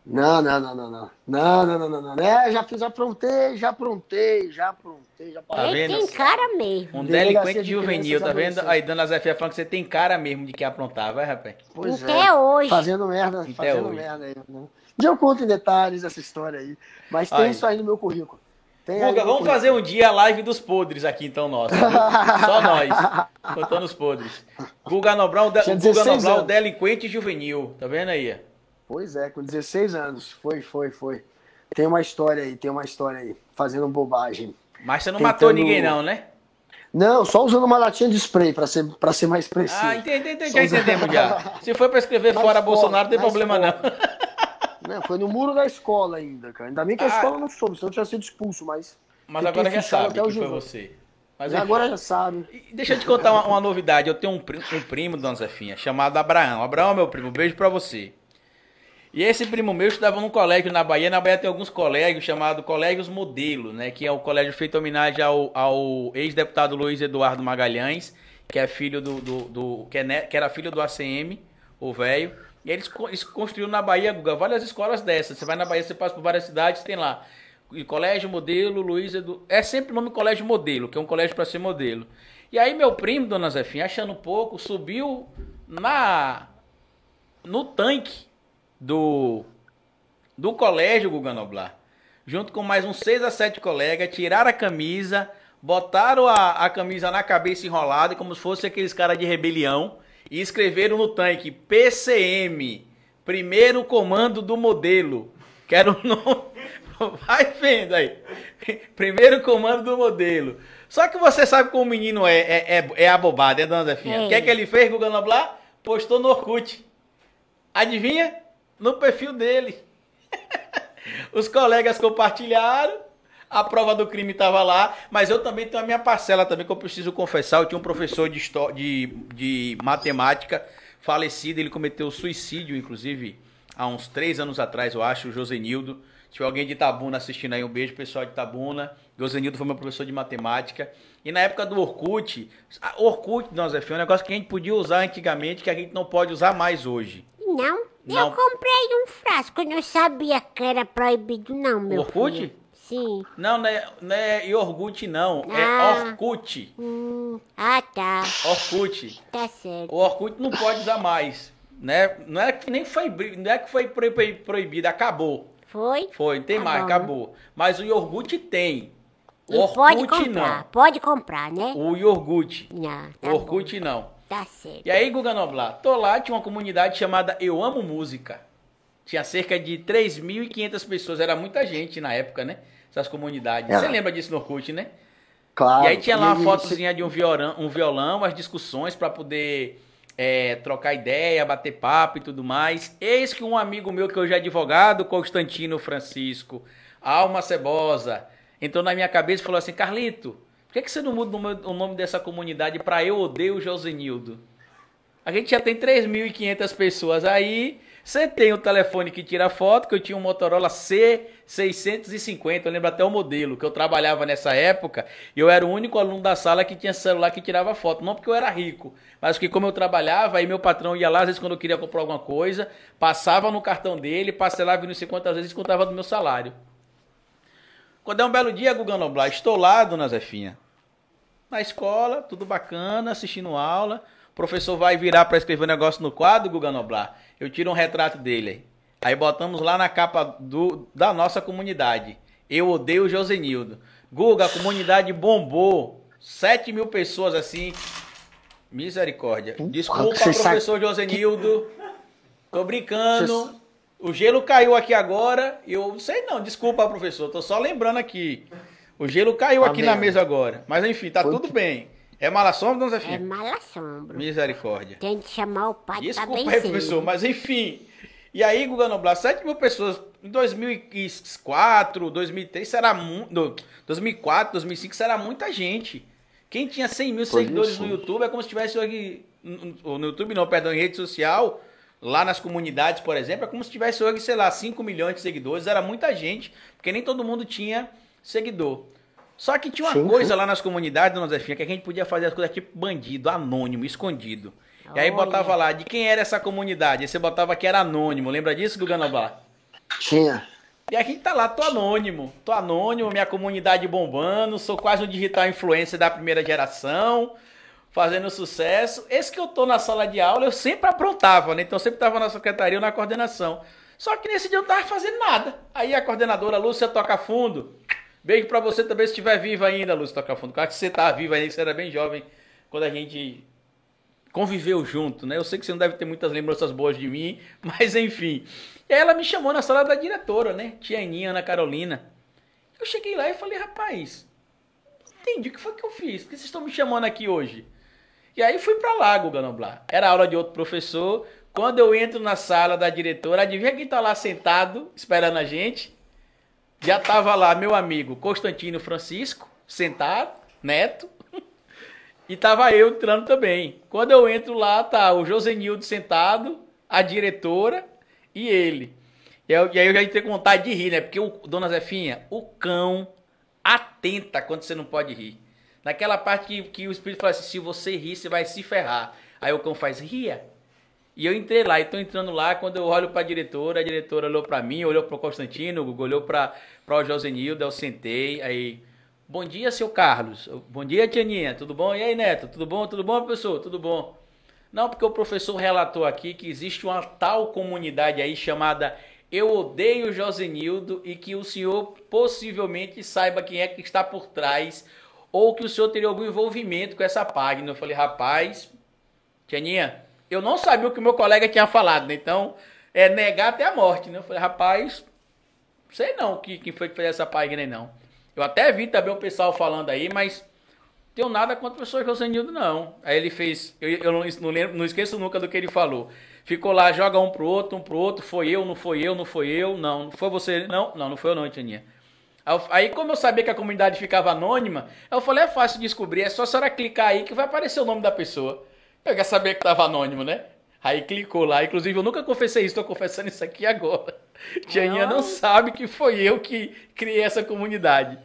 Não, não, não, não, não. Não, não, não, não, não. É, já fiz, aprontei, já aprontei, já aprontei, já Tá vendo? tem cara mesmo. Um delinquente de juvenil, tá vendo? Aí, dona Zé Fia falando que você tem cara mesmo de que aprontar, vai, rapaz? Pois Até é. hoje. Fazendo merda, Até fazendo hoje. merda aí. Né? Um dia eu conto em detalhes essa história aí. Mas tem Aí. isso aí no meu currículo. Guga, vamos fazer um dia a live dos podres aqui então, viu? Só nós, contando os podres. Guga Nobral, de... Guga 16 Nobral, anos. delinquente juvenil, tá vendo aí? Pois é, com 16 anos. Foi, foi, foi. Tem uma história aí, tem uma história aí. Fazendo bobagem. Mas você não Tentando- matou ninguém não, né? Não, só usando uma latinha de spray pra ser, pra ser mais preciso. Ah, entendi, entendi, já usando- entendemos já. Se for pra escrever fora escola, Bolsonaro, não tem problema não. Não, foi no muro da escola ainda, cara. Ainda bem que a Ah. escola não soube, senão eu tinha sido expulso, mas. Mas agora já sabe que foi você. Mas enfim. agora já sabe. E Deixa eu te contar uma, uma novidade. Eu tenho um, pri- um primo, dona Zefinha, chamado Abraão. Abraão, meu primo, beijo pra você. E esse primo meu estudava num colégio na Bahia. Na Bahia tem alguns colégios chamados Colégios Modelo, né? Que é o colégio feito em homenagem ao, ao ex-deputado Luiz Eduardo Magalhães, que é filho do. do, do- que, é que era filho do ACM, o velho. E eles, co- eles construíram na Bahia, Guga, várias escolas dessas. Você vai na Bahia, você passa por várias cidades, tem lá. E Colégio Modelo, Luiz Edu... É sempre o nome Colégio Modelo, que é um colégio para ser modelo. E aí meu primo, dona Zefinha, achando pouco, subiu na no tanque do do colégio Guga Noblar, junto com mais uns seis a sete colegas, tiraram a camisa, botaram a, a camisa na cabeça enrolada, como se fosse aqueles caras de rebelião, e escreveram no tanque PCM, primeiro comando do modelo. Que era o nome. Vai vendo aí. Primeiro comando do modelo. Só que você sabe como o menino é, é, é, é abobado, é, dona Zefinha? O que é que ele fez, Guga Noblar? Postou no Orkut. Adivinha? No perfil dele. Os colegas compartilharam, a prova do crime estava lá, mas eu também tenho a minha parcela também, que eu preciso confessar. Eu tinha um professor de, histó- de, de matemática falecido, ele cometeu suicídio, inclusive, há uns três anos atrás, eu acho, o Josenildo. Se tiver alguém de Itabuna assistindo aí, um beijo, pessoal de Itabuna. Josenildo foi meu professor de matemática. E na época do Orkut, Orkut, não, Zé, foi um negócio que a gente podia usar antigamente, que a gente não pode usar mais hoje. Não, Não. eu comprei um frasco, eu não sabia que era proibido não, meu Orkut? filho. Sim. Não, não é, não é Iorgut, não. É Ah. Orkut. Hum, ah, tá. Orkut. Tá certo. O Orkut não pode usar mais. Né? Não é que nem foi, não é que foi pro- pro- proibido, acabou. Foi? Foi, não tem Tá mais, bom. acabou. Mas o iogurte tem. O pode Orkut comprar, não. pode comprar, né? O iogurte. Não, O tá Orkut não. bom. Tá certo. E aí, Guga Noblar, tô lá, tinha uma comunidade chamada Eu Amo Música. Tinha cerca de 3.500 pessoas, era muita gente na época, né? Essas comunidades. Era. Você lembra disso no Orkut, né? Claro. E aí tinha lá uma fotozinha de um violão, um violão as discussões para poder é, trocar ideia, bater papo e tudo mais. Eis que um amigo meu que hoje é advogado, Constantino Francisco, Alma Cebosa, entrou na minha cabeça e falou assim, Carlito, por que, que você não muda o nome- o nome dessa comunidade para Eu Odeio Josenildo? A gente já tem 3.500 pessoas aí, Sentei o telefone que tira foto, que eu tinha um Motorola C650, eu lembro até o modelo, que eu trabalhava nessa época, e eu era o único aluno da sala que tinha celular que tirava foto. Não porque eu era rico, mas que como eu trabalhava, aí meu patrão ia lá, às vezes quando eu queria comprar alguma coisa, passava no cartão dele, parcelava não sei quantas vezes contava do meu salário. Quando é um belo dia, Guga Noblar, estou lá, dona Zefinha, na escola, tudo bacana, assistindo aula, o professor vai virar para escrever um negócio no quadro, Guga Noblar, eu tiro um retrato dele. Aí botamos lá na capa do, da nossa comunidade. Eu odeio o Josenildo. Guga, a comunidade bombou. 7 mil pessoas assim. Misericórdia. Desculpa, professor Josenildo. Tô brincando. O gelo caiu aqui agora. Eu sei não. Desculpa, professor. Tô só lembrando aqui. O gelo caiu aqui na mesa agora. Mas enfim, tá tudo bem. É mala sombra, dona Zefinha? É mala sombra. Misericórdia. Tem que chamar o pai Desculpa pra aí, professor, mas enfim. E aí, Guga Noblar, 7 mil pessoas em 2004, 2003, será muito. 2004, 2005, será muita gente. Quem tinha 100 mil Foi seguidores isso. no YouTube é como se tivesse hoje. No YouTube, não, perdão, em rede social, lá nas comunidades, por exemplo, é como se tivesse hoje, sei lá, 5 milhões de seguidores. Era muita gente, porque nem todo mundo tinha seguidor. Só que tinha uma sim, coisa sim. lá nas comunidades, dona Zefinha, que a gente podia fazer as coisas tipo bandido, anônimo, escondido. E aí botava lá de quem era essa comunidade. Aí você botava que era anônimo. Lembra disso, Guganobá? Tinha. E a gente tá lá, tô anônimo. Tô anônimo, minha comunidade bombando. Sou quase um digital influencer da primeira geração. Fazendo sucesso. Esse que eu tô na sala de aula, eu sempre aprontava, né? Então eu sempre tava na secretaria ou na coordenação. Só que nesse dia eu não tava fazendo nada. Aí a coordenadora Lúcia toca fundo. Beijo pra você também se estiver viva ainda, Lúcia Toca Fundo. Claro que você tá viva ainda, você era bem jovem quando a gente conviveu junto, né? Eu sei que você não deve ter muitas lembranças boas de mim, mas enfim. E aí ela me chamou na sala da diretora, né? Tia Aninha, Ana Carolina. Eu cheguei lá e falei, rapaz, entendi o que foi que eu fiz, por que vocês estão me chamando aqui hoje? E aí fui pra lá, Guga Noblar. Era aula de outro professor. Quando eu entro na sala da diretora, adivinha quem tá lá sentado, esperando a gente? Já tava lá meu amigo Constantino Francisco, sentado, neto, e tava eu entrando também. Quando eu entro lá, tá o Josenildo sentado, a diretora e ele. E, eu, e aí eu já entrei com vontade de rir, né? Porque o Dona Zefinha, o cão atenta quando você não pode rir. Naquela parte que, que o espírito fala assim, se você rir, você vai se ferrar. Aí o cão faz, ria. E eu entrei lá, e tô entrando lá, quando eu olho para a diretora, a diretora olhou para mim, olhou para o Constantino, olhou para o Josenildo, eu sentei, aí, bom dia, seu Carlos, bom dia, Tianinha, tudo bom? E aí, Neto, tudo bom? Tudo bom, professor? Tudo bom? Não, porque o professor relatou aqui que existe uma tal comunidade aí chamada Eu Odeio Josenildo e que o senhor possivelmente saiba quem é que está por trás ou que o senhor teria algum envolvimento com essa página. Eu falei, rapaz, Tianinha, eu não sabia o que o meu colega tinha falado, né? Então, é negar até a morte, né? Eu falei, rapaz, sei não que, quem foi que fez essa página não. Eu até vi também o pessoal falando aí, mas tenho nada contra o professor Josenildo, não. Aí ele fez, eu, eu não, não, lembro, não esqueço nunca do que ele falou. Ficou lá, joga um pro outro, um pro outro, foi eu, não foi eu, não foi eu, não, não foi você, não, não, não foi eu não, Tianinha. Aí, como eu sabia que a comunidade ficava anônima, eu falei, é fácil descobrir, é só a senhora clicar aí que vai aparecer o nome da pessoa. Eu já sabia que tava anônimo, né? Aí clicou lá. Inclusive, eu nunca confessei isso, tô confessando isso aqui agora. Tianinha não sabe que foi eu que criei essa comunidade.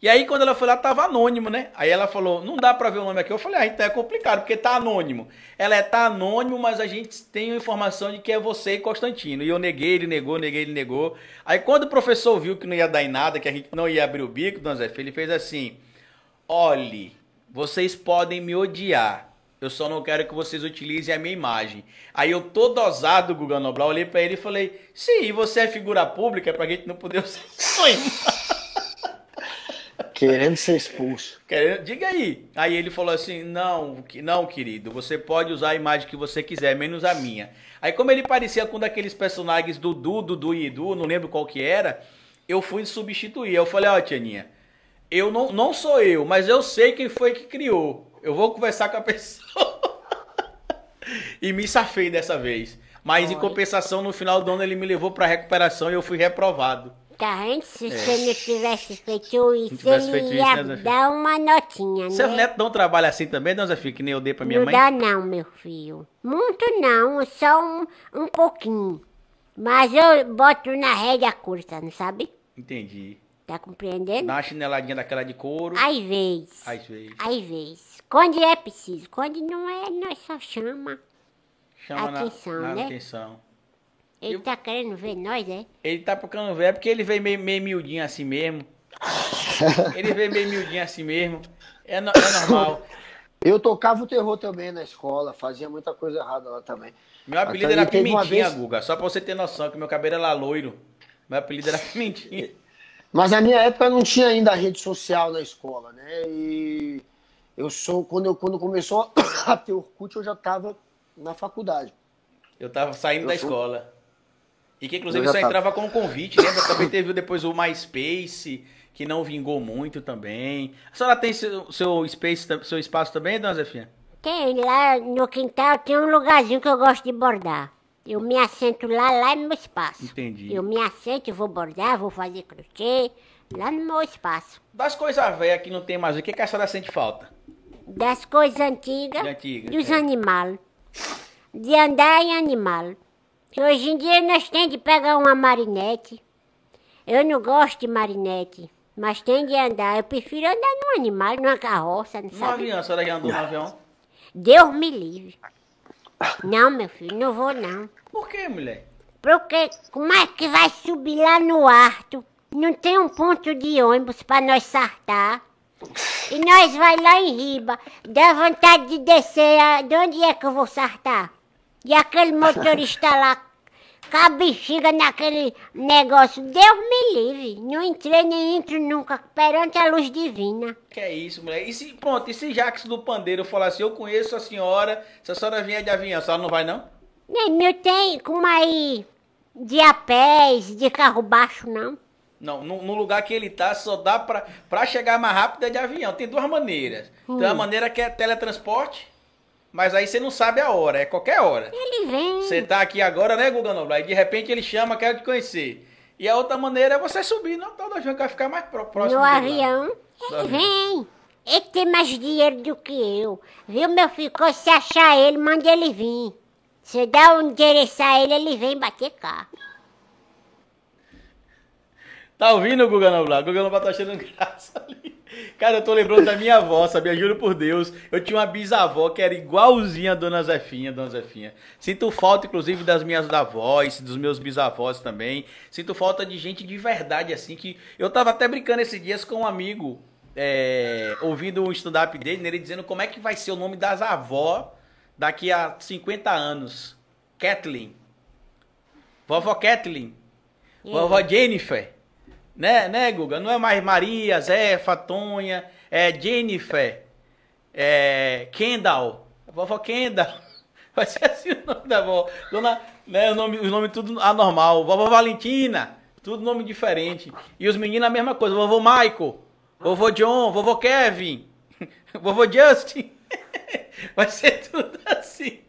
E aí, quando ela foi lá, tava anônimo, né? Aí ela falou, não dá pra ver o nome aqui. Eu falei, ah, então é complicado, porque tá anônimo. Ela é, tá anônimo, mas a gente tem a informação de que é você e Constantino. E eu neguei, ele negou, neguei, ele negou. Aí, quando o professor viu que não ia dar em nada, que a gente não ia abrir o bico, Dona Zé, ele fez assim, olhe, vocês podem me odiar, eu só não quero que vocês utilizem a minha imagem. Aí eu todo ousado, Guga Noblar, olhei para ele e falei, sim, você é figura pública, é pra gente não poder usar Querendo ser expulso. Querendo, diga aí. Aí ele falou assim, não, não, querido, você pode usar a imagem que você quiser, menos a minha. Aí como ele parecia com um daqueles personagens do Du, Dudu e Edu, não lembro qual que era, eu fui substituir. Eu falei, ó, oh, Tianinha, eu não, não sou eu, mas eu sei quem foi que criou. Eu vou conversar com a pessoa. e me safei dessa vez. Mas Olha. em compensação, no final do ano ele me levou para recuperação e eu fui reprovado. Tá vendo? Se você não tivesse feito isso, tivesse ele feito isso, ia né, Zé Filho? dar uma notinha, né? netos não trabalham assim também, Dona Zé Filho, que nem eu dei pra minha não mãe? dá não, meu filho. Muito não, só um, um pouquinho. Mas eu boto na rédea curta, não sabe? Entendi. Tá compreendendo? Dá uma chineladinha daquela de couro. Às vezes. Às vezes. Às vezes. Quando é preciso. Quando não é, nós só chama. Chama na- Atenção, na, né? atenção. Ele Eu- tá querendo ver nós, é? Ele tá procurando ver, é porque ele veio meio, meio miudinho assim mesmo. Ele veio meio miudinho assim mesmo. É, no- é normal. Eu tocava o terror também na escola, fazia muita coisa errada lá também. Meu apelido Até era Pimentinha, vez- Guga. Só pra você ter noção, que meu cabelo era loiro. Meu apelido era Pimentinha. Mas na minha época não tinha ainda rede social na escola, né? E eu sou, quando, eu, quando começou a ter Orkut, eu já estava na faculdade. Eu tava saindo Eu da fui- escola. E que inclusive só tava. entrava com convite, lembra? Também teve depois o MySpace, que não vingou muito também. A senhora tem seu, seu, space, seu espaço também, dona Zefinha? Tem lá no quintal, tem um lugarzinho que eu gosto de bordar. Eu me assento lá, lá no meu espaço. Entendi. Eu me assento, vou bordar, vou fazer crochê, lá no meu espaço. Das coisas velhas que não tem mais, o que, que a senhora sente falta? Das coisas antigas, De antiga, dos é. animais. De andar em animal. Hoje em dia nós temos de pegar uma marinete. Eu não gosto de marinete, mas tem de andar. Eu prefiro andar num animal, numa carroça, não sabe? avião, a senhora já andou no avião? Deus me livre. Não, meu filho, não vou não. Por que, mulher? Porque como é que vai subir lá no alto? Não tem um ponto de ônibus para nós sartar. E nós vai lá em riba, dá vontade de descer. De onde é que eu vou sartar? E aquele motorista lá, com a bexiga naquele negócio. Deus me livre. Não entrei nem entro nunca perante a luz divina. Que é isso, mulher? E se, pronto, e se Jacques do Pandeiro falar assim, eu conheço a senhora, se a senhora vier de avião, a senhora não vai não? Nem não tem como aí de a pés, de carro baixo, não. Não, no, no lugar que ele tá, só dá pra, pra chegar mais rápido é de avião. Tem duas maneiras. Tem uma maneira que é teletransporte, mas aí você não sabe a hora, é qualquer hora. Ele vem. Você tá aqui agora, né, Guga Noblar? E de repente ele chama, quero te conhecer. E a outra maneira é você subir no tal do avião que vai ficar mais pró- próximo no avião. Ele avião. vem. Ele tem mais dinheiro do que eu. Viu, meu filho? Quando você achar ele, manda ele vir. Você dá um endereço a ele, ele vem bater cá. Tá ouvindo, Guga Noblar? Guga Noblar tá achando graça ali. Cara, eu tô lembrando da minha avó, sabia? Juro por Deus. Eu tinha uma bisavó que era igualzinha a Dona Zefinha, Dona Zefinha. Sinto falta, inclusive, das minhas avós, dos meus bisavós também. Sinto falta de gente de verdade, assim, que... Eu tava até brincando esses dias com um amigo, é, ouvindo um stand-up dele, nele dizendo como é que vai ser o nome das avós daqui a 50 anos. Kathleen. Vovó Kathleen. Vovó Jennifer. Né, né, Guga? Não é mais Maria, Zefa, Tonha, é Jennifer, é Kendall, vovó Kendall. Vai ser assim o nome da avó. Dona, né, o nome, o nome tudo anormal. Vovó Valentina, tudo nome diferente. E os meninos a mesma coisa. Vovô Michael, vovô John, vovô Kevin, vovô Justin. Vai ser tudo assim.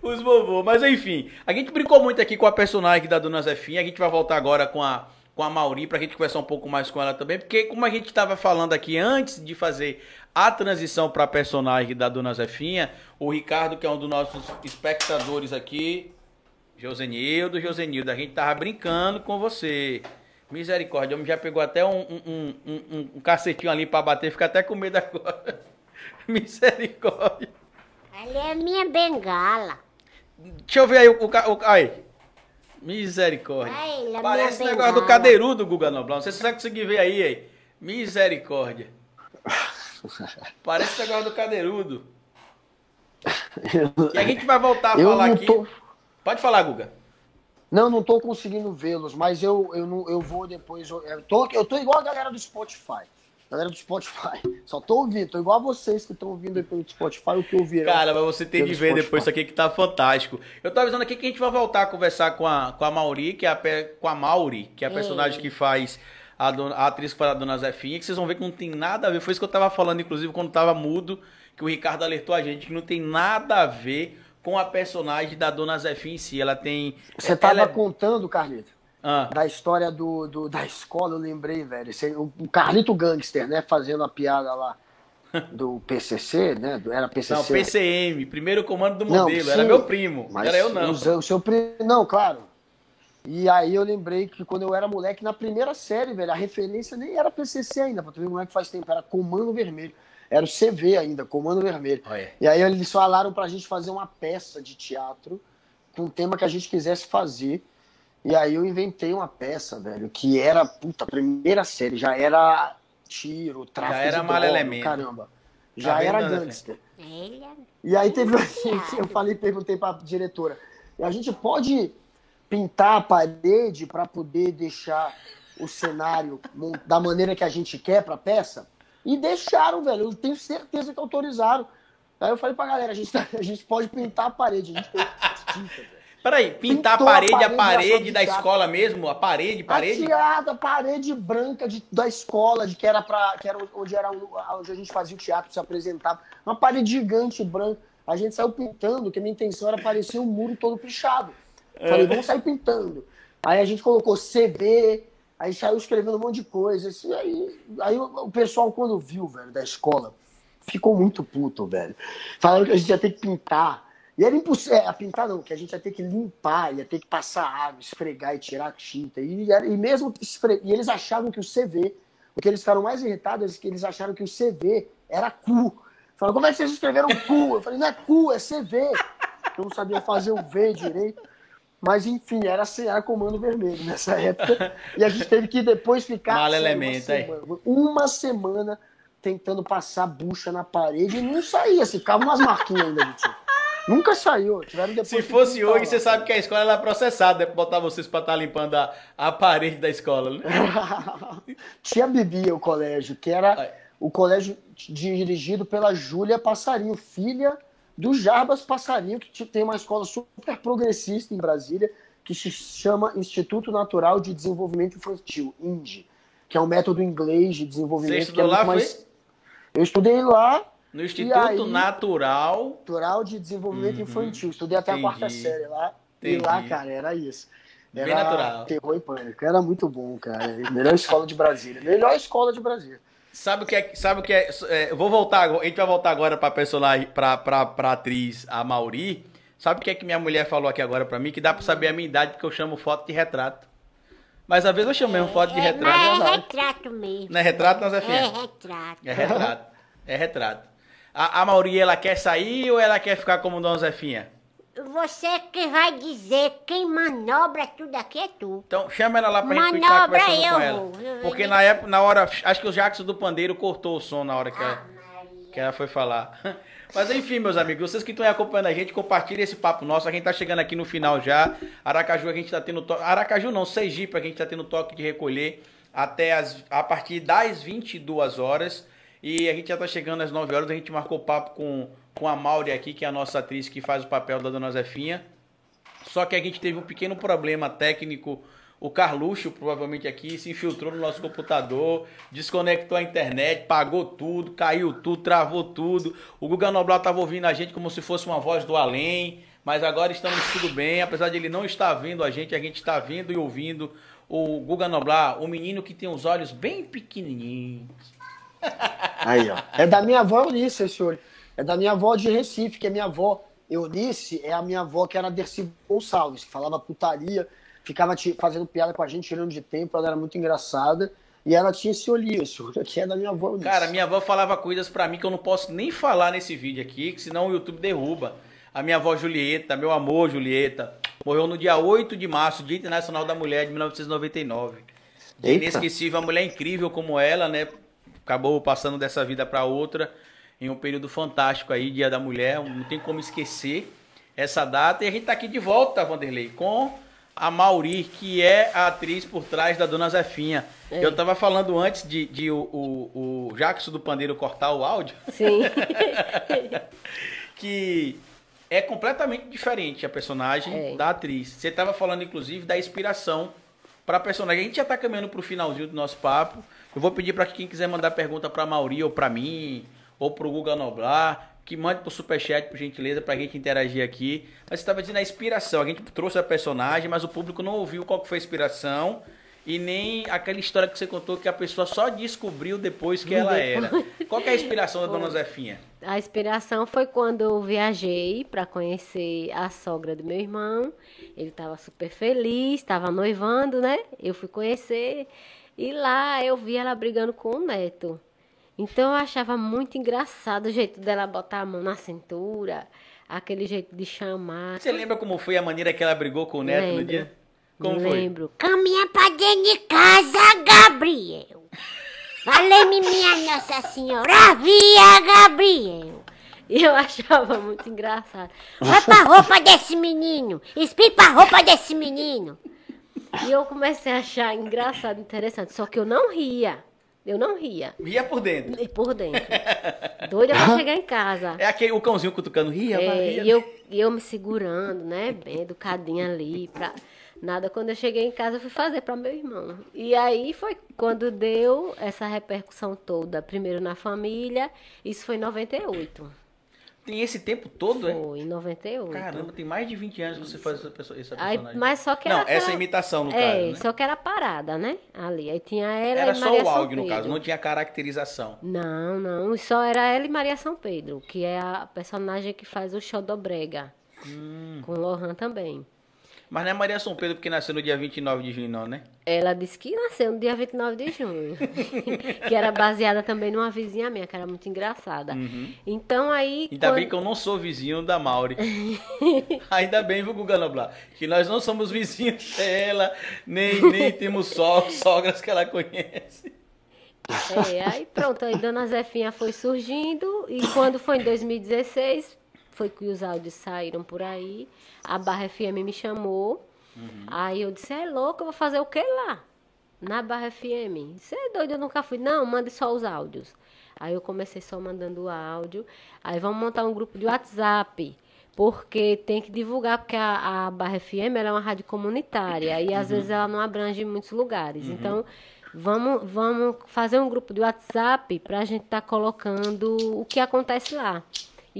Os vovô. Mas enfim, a gente brincou muito aqui com a personagem da Dona Zefinha. A gente vai voltar agora com a, com a Mauri pra gente conversar um pouco mais com ela também. Porque, como a gente estava falando aqui antes de fazer a transição pra personagem da Dona Zefinha, o Ricardo, que é um dos nossos espectadores aqui, Josenildo, Josenildo, a gente tava brincando com você. Misericórdia, o homem já pegou até um, um, um, um, um cacetinho ali pra bater, fica até com medo agora. Misericórdia. Ali é a minha bengala. Deixa eu ver aí o. o, o aí. Misericórdia. Ai, é Parece negócio do cadeirudo, Guga Noblar. Se você vai conseguir ver aí, aí. Misericórdia. Parece o negócio do cadeirudo. E a gente vai voltar a falar aqui. tô- Pode falar, Guga. Não, não tô conseguindo vê-los, mas eu, eu, não, eu vou depois. Eu tô, eu tô igual a galera do Spotify. Galera do Spotify. Só tô ouvindo, tô igual a vocês que estão ouvindo aí pelo Spotify o que ouviram. Cara, mas você tem de ver Spotify. depois isso aqui que tá fantástico. Eu tô avisando aqui que a gente vai voltar a conversar com a, com a Mauri, que é a, com a Mauri, que é a personagem que faz a, dona- a atriz que faz a Dona Zefinha, que vocês vão ver que não tem nada a ver. Foi isso que eu tava falando, inclusive, quando tava mudo, que o Ricardo alertou a gente, que não tem nada a ver com a personagem da Dona Zefinha em si. Ela tem. Você ela tava é- contando, Carlito, Ah. da história do, do- da escola, eu lembrei, velho. O o Carlito Gangster, né? Fazendo a piada lá do PCC, né? Era PCC. Não, PCM, primeiro comando do Não, modelo. Era sim, meu primo. Mas Era eu não. O, o seu primo. Não, claro. E aí eu lembrei que quando eu era moleque, na primeira série, velho, a referência nem era PCC ainda, pra tu ver como é que faz tempo, era Comando Vermelho. Era o CV ainda, Comando Vermelho. Olha. E aí eles falaram pra gente fazer uma peça de teatro com um tema que a gente quisesse fazer. E aí eu inventei uma peça, velho, que era, puta, primeira série, já era tiro, tráfico Já era de mal elemento. caramba. Já Tá era gangster. E aí teve eu falei, perguntei pra diretora, a gente pode pintar a parede para poder deixar o cenário da maneira que a gente quer pra peça? E deixaram, velho. Eu tenho certeza que autorizaram. Aí eu falei pra galera, a gente, tá- a gente pode pintar a parede, a gente tem tinta, velho. Peraí, pintar a Pintou a parede, a parede, parede da escola mesmo? A parede, parede? Ateada, parede branca de, da escola, de que era para que era onde era onde a gente fazia o teatro, se apresentava. Uma parede gigante branca. A gente saiu pintando, que a minha intenção era parecer um muro todo pichado. Falei, vamos sair pintando. Aí a gente colocou CV, aí saiu escrevendo um monte de coisa. Assim, aí aí o, o pessoal, quando viu, velho, da escola, ficou muito puto, velho. Falaram que a gente ia ter que pintar. E era impossível. É, pintar não, que a gente ia ter que limpar, ia ter que passar água, esfregar e tirar a tinta. E, era- e mesmo esfre... e eles achavam que o CV, o que eles ficaram mais irritados é que eles acharam que o CV era cu. Falaram, como é que vocês escreveram cu? Eu falei, não é cu, é CV. Eu não sabia fazer o V direito. Mas enfim, era, assim, era comando vermelho nessa época. E a gente teve que depois ficar Mal elemento, uma, aí. semana, uma semana tentando passar bucha na parede e não saía. Se ficava umas marquinhas ainda de tinta. Nunca saiu. Tiveram depois Se fosse hoje, você sabe que a escola ela é processada, é botar vocês pra estar limpando a, a parede da escola, né? Tinha Bibia o colégio, que era o colégio dirigido pela Júlia Passarinho, filha do Jarbas Passarinho, que tem uma escola super progressista em Brasília, que se chama Instituto Natural de Desenvolvimento Infantil, INDE, que é um método inglês de desenvolvimento. Você que é estudou muito lá, mais... Eu estudei lá, No Instituto aí- Natural. Natural de Desenvolvimento Infantil. Estudei até Uhum. Entendi. a quarta série lá. E lá, Entendi. cara, era isso. Bem Era natural. terror e pânico. Era muito bom, cara. Melhor escola de Brasília. Melhor escola de Brasília. Sabe o que é? Sabe o que é? é, vou voltar, agora- a gente vai voltar agora pra personagem, pra, pra, pra atriz, a Mauri. Sabe o que é que minha mulher falou aqui agora pra mim? Que dá pra saber a minha idade, porque eu chamo foto de retrato. Mas às vezes eu chamo mesmo foto de é, retrato. Mas é retrato mesmo. Não é retrato, não, Zé É retrato. É retrato. É retrato. A, a Mauri, ela quer sair ou ela quer ficar como Dona Zefinha? Você que vai dizer quem manobra tudo aqui é tu. Então chama ela lá pra gente estar Manobra conversando eu com ela. Porque na época, na hora, acho que o Jackson do Pandeiro cortou o som na hora que ela, que ela foi falar. Mas enfim, meus amigos, vocês que estão aí acompanhando a gente, compartilhem esse papo nosso. A gente tá chegando aqui no final já. Aracaju, a gente tá tendo toque. Aracaju não, Sergipe, a gente tá tendo toque de recolher até as, a partir das 22 horas. E a gente já tá chegando às 9 horas. A gente marcou papo com, com a Mauri aqui, que é a nossa atriz que faz o papel da Dona Zefinha. Só que a gente teve um pequeno problema técnico. O Carluxo, provavelmente aqui, se infiltrou no nosso computador, desconectou a internet, pagou tudo, caiu tudo, travou tudo. O Guga Noblar estava ouvindo a gente como se fosse uma voz do além, mas agora estamos tudo bem. Apesar de ele não estar vendo a gente, a gente está vendo e ouvindo o Guga Noblar, o menino que tem os olhos bem pequenininhos. Aí, ó. É da minha avó Eunice, esse olho. É da minha avó de Recife, que é minha avó. Eunice é a minha avó que era Dercy Gonçalves, que falava putaria, ficava fazendo piada com a gente, tirando de tempo, ela era muito engraçada. E ela tinha esse olhinho, esse olho aqui é da minha avó Eunice. Cara, minha avó falava coisas pra mim que eu não posso nem falar nesse vídeo aqui, que senão o YouTube derruba. A minha avó Julieta, meu amor Julieta, morreu no dia 8 de março, Dia Internacional da Mulher de 1999. Dia Eita. inesquecível, uma mulher incrível como ela, né? Acabou passando dessa vida pra outra em um período fantástico aí, Dia da Mulher, não tem como esquecer essa data. E a gente tá aqui de volta, Vanderlei, com a Mauri, que é a atriz por trás da Dona Zefinha. É. Eu tava falando antes de, de o, o, o Jackson do Pandeiro cortar o áudio, Sim. que é completamente diferente a personagem É. da atriz. Você tava falando, inclusive, da inspiração para personagem. A gente já tá caminhando pro finalzinho do nosso papo. Eu vou pedir para quem quiser mandar pergunta para Mauri ou para mim ou pro Guga Noblar, que mande pro superchat, por gentileza, pra gente interagir aqui. Mas você estava dizendo a inspiração. A gente trouxe a personagem, mas o público não ouviu qual foi a inspiração. E nem aquela história que você contou que a pessoa só descobriu depois que ela era. Qual é a inspiração da dona Zefinha? A inspiração foi quando eu viajei para conhecer a sogra do meu irmão. Ele estava super feliz, estava noivando, né? Eu fui conhecer e lá eu vi ela brigando com o neto. Então eu achava muito engraçado o jeito dela botar a mão na cintura, aquele jeito de chamar. Você lembra como foi a maneira que ela brigou com o neto Lembro. no dia? Como Lembro. Caminha pra dentro de casa, Gabriel. Valeu-me minha Nossa Senhora, via Gabriel. E eu achava muito engraçado. Vai pra roupa desse menino. Explica a roupa desse menino. E eu comecei a achar engraçado, interessante. Só que eu não ria. Eu não ria. Ria por dentro. E por dentro. Doida pra chegar em casa. É aquele, o cãozinho cutucando. Ria, É, ria. e eu, e eu me segurando, né? Bem educadinha ali. Pra... Nada, quando eu cheguei em casa, eu fui fazer para meu irmão. E aí foi quando deu essa repercussão toda. Primeiro na família, isso foi em 98. Tem esse tempo todo, é? Foi, em 98. Caramba, tem mais de 20 anos que você faz essa, pessoa, essa Aí, personagem. mas só que Não, era essa aquela- imitação, no é, caso, né? só que era parada, né? Ali. Aí tinha ela Era e só Maria o São áudio, no Pedro. caso, não tinha caracterização. Não, não. Só era ela e Maria São Pedro, que é a personagem que faz o Xodobrega. Hum. Com Lohan também. Mas não é Maria São Pedro porque nasceu no dia 29 de junho, não, né? Ela disse que nasceu no dia 29 de junho. que era baseada também numa vizinha minha, que era muito engraçada. Então aí. Uhum. Ainda quando- bem que eu não sou vizinho da Mauri. Ainda bem, viu, Guga Noblar? Que nós não somos vizinhos dela, nem, nem temos so, sogras que ela conhece. É, aí pronto, aí Dona Zefinha foi surgindo e quando foi em 2016, foi que os áudios saíram por aí, a Barra FM me chamou, aí eu disse, é louco, eu vou fazer o que lá? Na Barra FM. Você é doido, eu nunca fui. Não, mande só os áudios. Aí eu comecei só mandando o áudio, aí vamos montar um grupo de WhatsApp. Porque tem que divulgar, porque a, a Barra FM é uma rádio comunitária e às vezes ela não abrange muitos lugares. Então, Vamos, vamos fazer um grupo de WhatsApp para a gente estar colocando o que acontece lá.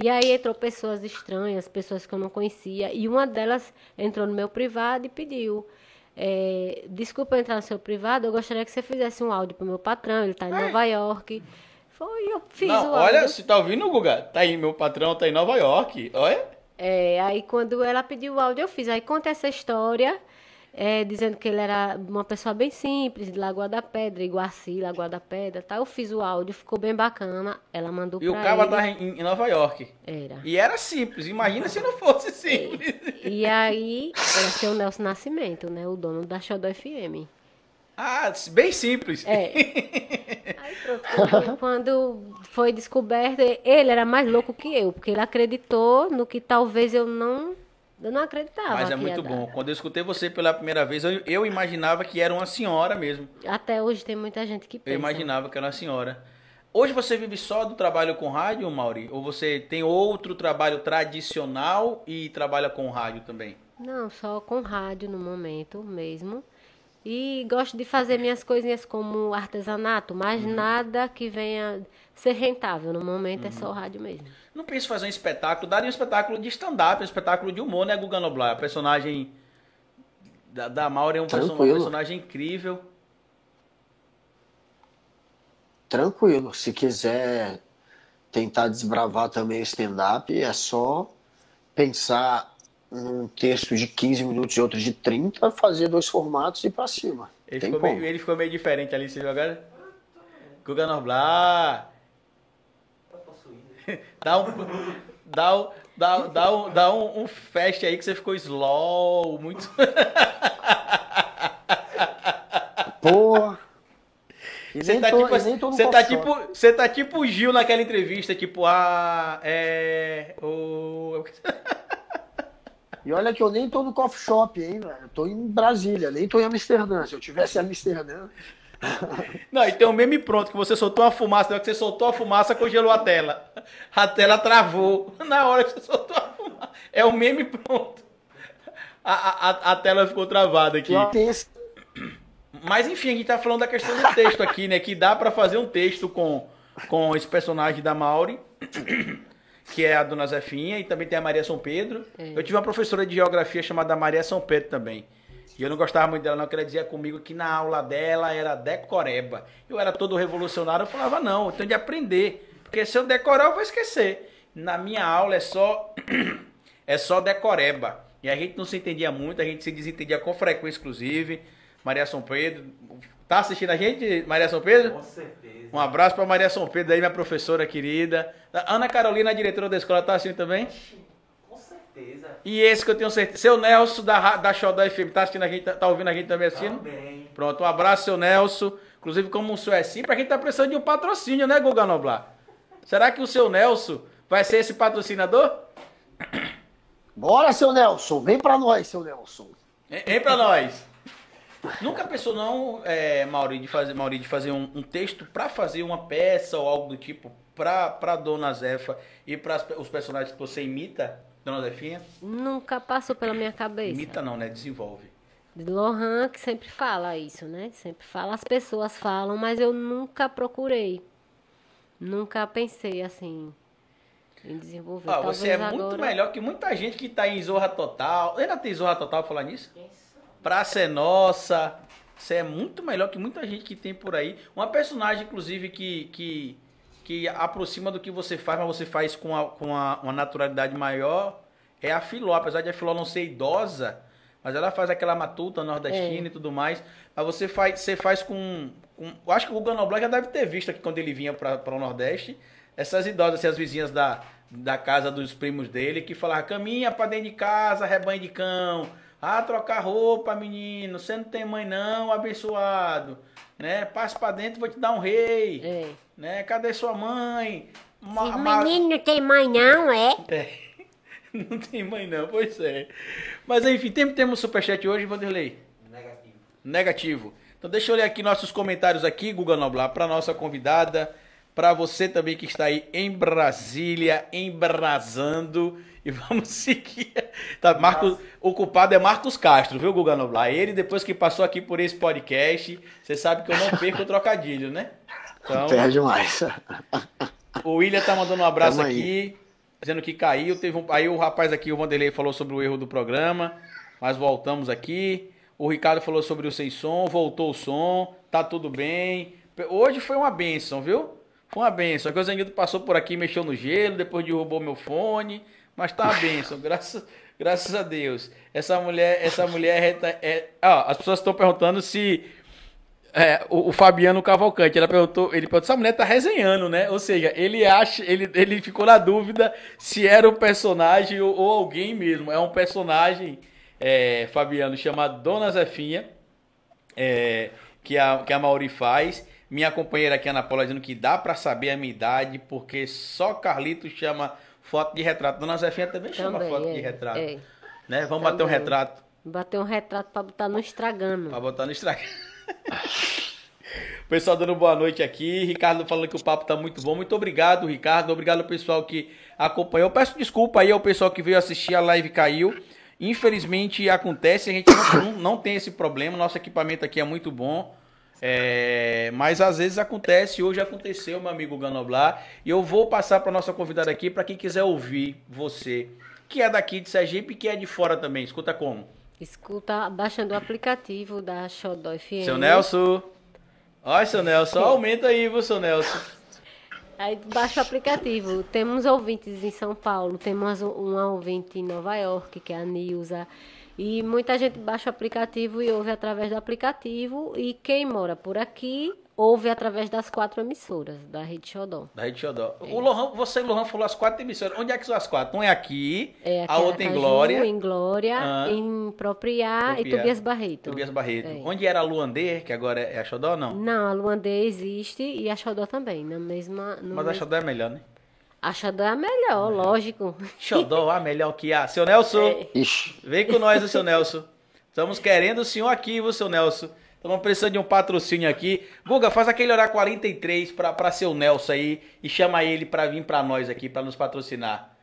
E aí entrou pessoas estranhas, pessoas que eu não conhecia, e uma delas entrou no meu privado e pediu. é, Desculpa entrar no seu privado, eu gostaria que você fizesse um áudio pro meu patrão, ele está em Nova York. Foi, eu fiz não, o olha, áudio. se tá ouvindo, Guga? Tá aí, meu patrão tá em Nova York. Olha. É, aí quando ela pediu o áudio, eu fiz. Aí conta essa história, é, dizendo que ele era uma pessoa bem simples, de Lagoa da Pedra, Iguaci, Lagoa da Pedra, tá? Eu fiz o áudio, ficou bem bacana. Ela mandou E o pra cara ele. tá em, em Nova York. Era. E era simples. Imagina se não fosse simples. E aí, era seu Nelson Nascimento, né? O dono da Xodó FM. Ah, bem simples. É. Aí pronto, quando foi descoberto, ele era mais louco que eu, porque ele acreditou no que talvez eu não, eu não acreditava. Mas é muito dar. bom. Quando eu escutei você pela primeira vez, eu, eu imaginava que era uma senhora mesmo. Até hoje tem muita gente que Eu pensa. imaginava que era uma senhora. Hoje você vive só do trabalho com rádio, Mauri? Ou você tem outro trabalho tradicional e trabalha com rádio também? Não, só com rádio no momento mesmo. E gosto de fazer minhas coisinhas como artesanato, mas Uhum. nada que venha ser rentável. No momento é Uhum. só rádio mesmo. Não penso em fazer um espetáculo, daria um espetáculo de stand-up, um espetáculo de humor, né, Guga Noblar? A personagem da, da Mauri é um Tranquilo. personagem incrível. Tranquilo. Se quiser tentar desbravar também o stand-up, é só pensar num texto de 15 minutos e outro de 30, fazer dois formatos e ir pra cima. Ele ficou, meio, ele ficou meio diferente ali, você viu agora? Guga Noblar. Dá um. Dá um. Dá, dá, um, dá um, um fast aí que você ficou slow, muito. Pô. Você tá, tô- tipo, você tá tipo, você tá tipo o Gil naquela entrevista, tipo, ah, é. O. E olha que eu nem tô no coffee shop, hein, velho. Eu tô em Brasília, nem tô em Amsterdã. Se eu tivesse em Amsterdã. Não, e tem um meme pronto, que você soltou uma fumaça, na hora que você soltou a fumaça, congelou a tela. A tela travou na hora que você soltou a fumaça. É o meme pronto. A, a, a tela ficou travada aqui. Mas enfim, a gente tá falando da questão do texto aqui, né? Que dá pra fazer um texto com, com esse personagem da Mauri. que é a dona Zefinha, e também tem a Maria São Pedro. É. Eu tive uma professora de geografia chamada Maria São Pedro também. E eu não gostava muito dela, não. Ela dizia comigo que na aula dela era decoreba. Eu era todo revolucionário, eu falava, não, eu tenho de aprender. Porque se eu decorar, eu vou esquecer. Na minha aula é só. é só decoreba. E a gente não se entendia muito, a gente se desentendia com frequência, inclusive. Maria São Pedro. Tá assistindo a gente, Maria São Pedro? Com certeza. Um abraço para Maria São Pedro aí, minha professora querida. A Ana Carolina, a diretora da escola, tá assistindo também? Certeza. E esse que eu tenho certeza. Seu Nelson da, da Xodó FM, tá assistindo a gente, tá, ouvindo a gente também assistindo? Também. Pronto, um abraço, seu Nelson. Inclusive, como o senhor é simples, a gente tá precisando de um patrocínio, né, Guga Noblar? Será que o seu Nelson vai ser esse patrocinador? Bora, seu Nelson. Vem pra nós, seu Nelson. Vem vem pra nós. Nunca pensou não, é, Mauri, de fazer, Mauri, de fazer um, um texto pra fazer uma peça ou algo do tipo pra, pra Dona Zefa e para os personagens que você imita, Dona Zefinha? Nunca passou pela minha cabeça. Imita não, né? Desenvolve. De Lohan que sempre fala isso, né? Sempre fala, as pessoas falam, mas eu nunca procurei. Nunca pensei assim em desenvolver. Talvez você é agora... muito melhor que muita gente que tá em Zorra Total. Ainda tem Zorra Total pra falar nisso? Praça é Nossa. Você é muito melhor que muita gente que tem por aí. Uma personagem, inclusive, que, que, que aproxima do que você faz, mas você faz com, a, com a, uma naturalidade maior, é a Filó. Apesar de a Filó não ser idosa, mas ela faz aquela matuta nordestina e tudo mais. Mas você faz, você faz com, com- Eu acho que o Noblar já deve ter visto aqui quando ele vinha para o Nordeste. Essas idosas, assim, as vizinhas da, da casa dos primos dele, que falavam, caminha pra dentro de casa, rebanho de cão. Ah, trocar roupa, menino. Você não tem mãe não, abençoado. Né? Passa pra dentro, vou te dar um rei. É. Né? Cadê sua mãe? Ma- menino não tem mãe não, é? É. Não tem mãe não, pois é. Mas enfim, tem, temos superchat hoje, Vanderlei? Negativo. Negativo. Então deixa eu ler aqui nossos comentários aqui, Guga Noblar, para nossa convidada, para você também que está aí em Brasília, embrasando. E vamos seguir. Tá, Marcos, o culpado é Marcos Castro, viu, Guga Noblar? Ele, depois que passou aqui por esse podcast, você sabe que eu não perco o trocadilho, né? Então, Perde mais. o William tá mandando um abraço Tamo aí. aqui, dizendo que caiu. Teve um, aí o rapaz aqui, o Vanderlei, falou sobre o erro do programa, mas voltamos aqui. O Ricardo falou sobre o sem som, voltou o som, tá tudo bem. Hoje foi uma benção, viu? Foi uma benção. A Coisanguito passou por aqui, mexeu no gelo, depois derrubou meu fone, mas tá uma benção, graças, graças a Deus. Essa mulher, essa mulher é, é, ó, as pessoas estão perguntando se é, o, o Fabiano Cavalcante, ela perguntou, ele perguntou, essa mulher tá resenhando, né? Ou seja, ele acha, ele, ele ficou na dúvida se era um personagem ou, ou alguém mesmo. É um personagem, é, Fabiano, chamado Dona Zefinha, é, que, a, que a Mauri faz. Minha companheira aqui, Ana Paula, dizendo que dá pra saber a minha idade, porque só Carlito chama foto de retrato. Dona Zefinha também chama Também, foto é, de retrato. é. Né? Vamos bater um Também. retrato Bater um retrato pra botar no Estragando. Pra botar no Instagram. O pessoal dando boa noite aqui. Ricardo falando que o papo tá muito bom. Muito obrigado, Ricardo. Obrigado ao pessoal que acompanhou. Peço desculpa aí ao pessoal que veio assistir a live caiu. Infelizmente acontece, a gente não- não tem esse problema. Nosso equipamento aqui é muito bom. É, mas às vezes acontece, hoje aconteceu, meu amigo Ganoblar. E eu vou passar para nossa convidada aqui para quem quiser ouvir você, que é daqui de Sergipe e que é de fora também. Escuta como? Escuta baixando o aplicativo da Xodó FM. Seu Nelson. Olha, seu Nelson, aumenta aí, viu, seu Nelson. Aí baixa o aplicativo. Temos ouvintes em São Paulo, temos um- uma ouvinte em Nova York, que é a Nilza. E muita gente baixa o aplicativo e ouve através do aplicativo. E quem mora por aqui, ouve através das quatro emissoras da Rede Xodó. Da Rede Xodó. O Lohan, você e o Lohan falou as quatro emissoras. Onde é que são as quatro? Um é aqui, É aqui a outra em Glória, em Glória, Ah. em Propriá, e. Tobias Barreto. Tobias Barreto. É. Onde era a Luandê, que agora é a Xodó, não? Não, a Luandê existe e a Xodó também, na mesma... Mas a mes- Xodó é melhor, né? A Xodó é a melhor, lógico. Xodó, a melhor que há. Seu Nelson, É. Vem com nós, o seu Nelson. Estamos querendo o senhor aqui, viu, seu Nelson? Estamos precisando de um patrocínio aqui. Guga, faz aquele horário 43 pra, pra seu Nelson aí e chama ele pra vir pra nós aqui, pra nos patrocinar.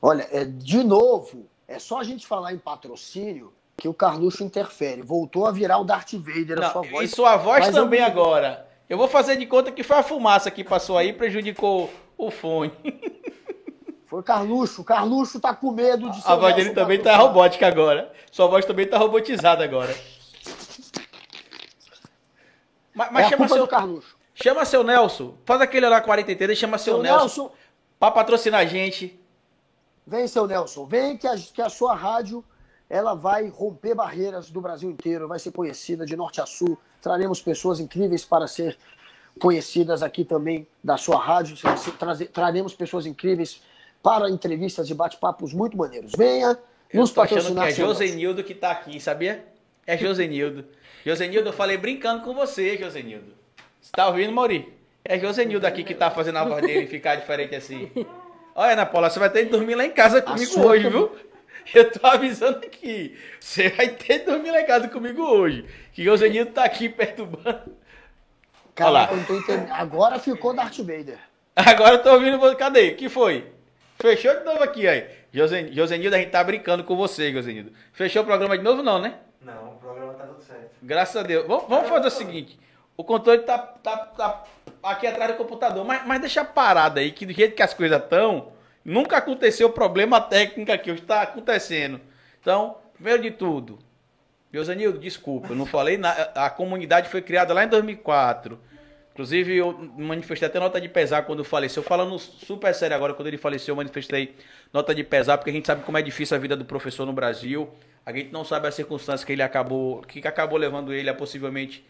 Olha, é, de novo, é só a gente falar em patrocínio que o Carluxo interfere. Voltou a virar o Darth Vader, a Não, sua voz. e sua voz Mas eu também me- agora. Eu vou fazer de conta que foi a fumaça que passou aí, prejudicou o fone. Foi Carluxo. Carluxo tá com medo de ser A voz dele também tá robótica agora. Sua voz também tá robotizada agora. Mas, mas é chama, seu, Carluxo. chama seu Nelson. Faz aquele lá 43 e chama seu, Seu Nelson, Nelson, pra patrocinar a gente. vem, seu Nelson. Vem que a, que a sua rádio ela vai romper barreiras do Brasil inteiro, vai ser conhecida de norte a sul. Traremos pessoas incríveis para ser conhecidas aqui também da sua rádio. Traremos pessoas incríveis para entrevistas e bate-papos muito maneiros. Venha Eu nos achando que patrocinar. é. Josenildo que tá aqui, sabia? É Josenildo. Josenildo, eu falei brincando com você, Josenildo. Você tá ouvindo, Mauri? É Josenildo aqui que tá fazendo a voz dele ficar diferente assim. Olha, Ana Paula, você vai ter que dormir lá em casa comigo hoje, viu? Eu tô avisando aqui. Você vai ter dormir casa comigo hoje. Que Josenildo tá aqui perturbando. Cara, Olha lá. eu não tô entendendo. Agora ficou Darth Vader. Agora eu tô ouvindo você. Cadê? que foi? Fechou de novo aqui, aí. Josen- Josenildo, a gente tá brincando com você, Josenildo. Fechou o programa de novo, não, né? Não, o programa tá tudo certo. Graças a Deus. Vamos, vamos fazer o seguinte: o controle tá, tá, tá aqui atrás do computador, mas, mas deixa parado aí, que do jeito que as coisas estão, nunca aconteceu problema técnico aqui, hoje está acontecendo. Então, primeiro de tudo, Josanildo, desculpa, eu não falei nada. A comunidade foi criada lá em 2004. Inclusive, eu manifestei até nota de pesar quando faleceu. Falando super sério agora, quando ele faleceu, eu manifestei nota de pesar, porque a gente sabe como é difícil a vida do professor no Brasil. A gente não sabe as circunstâncias que ele acabou, que acabou levando ele a possivelmente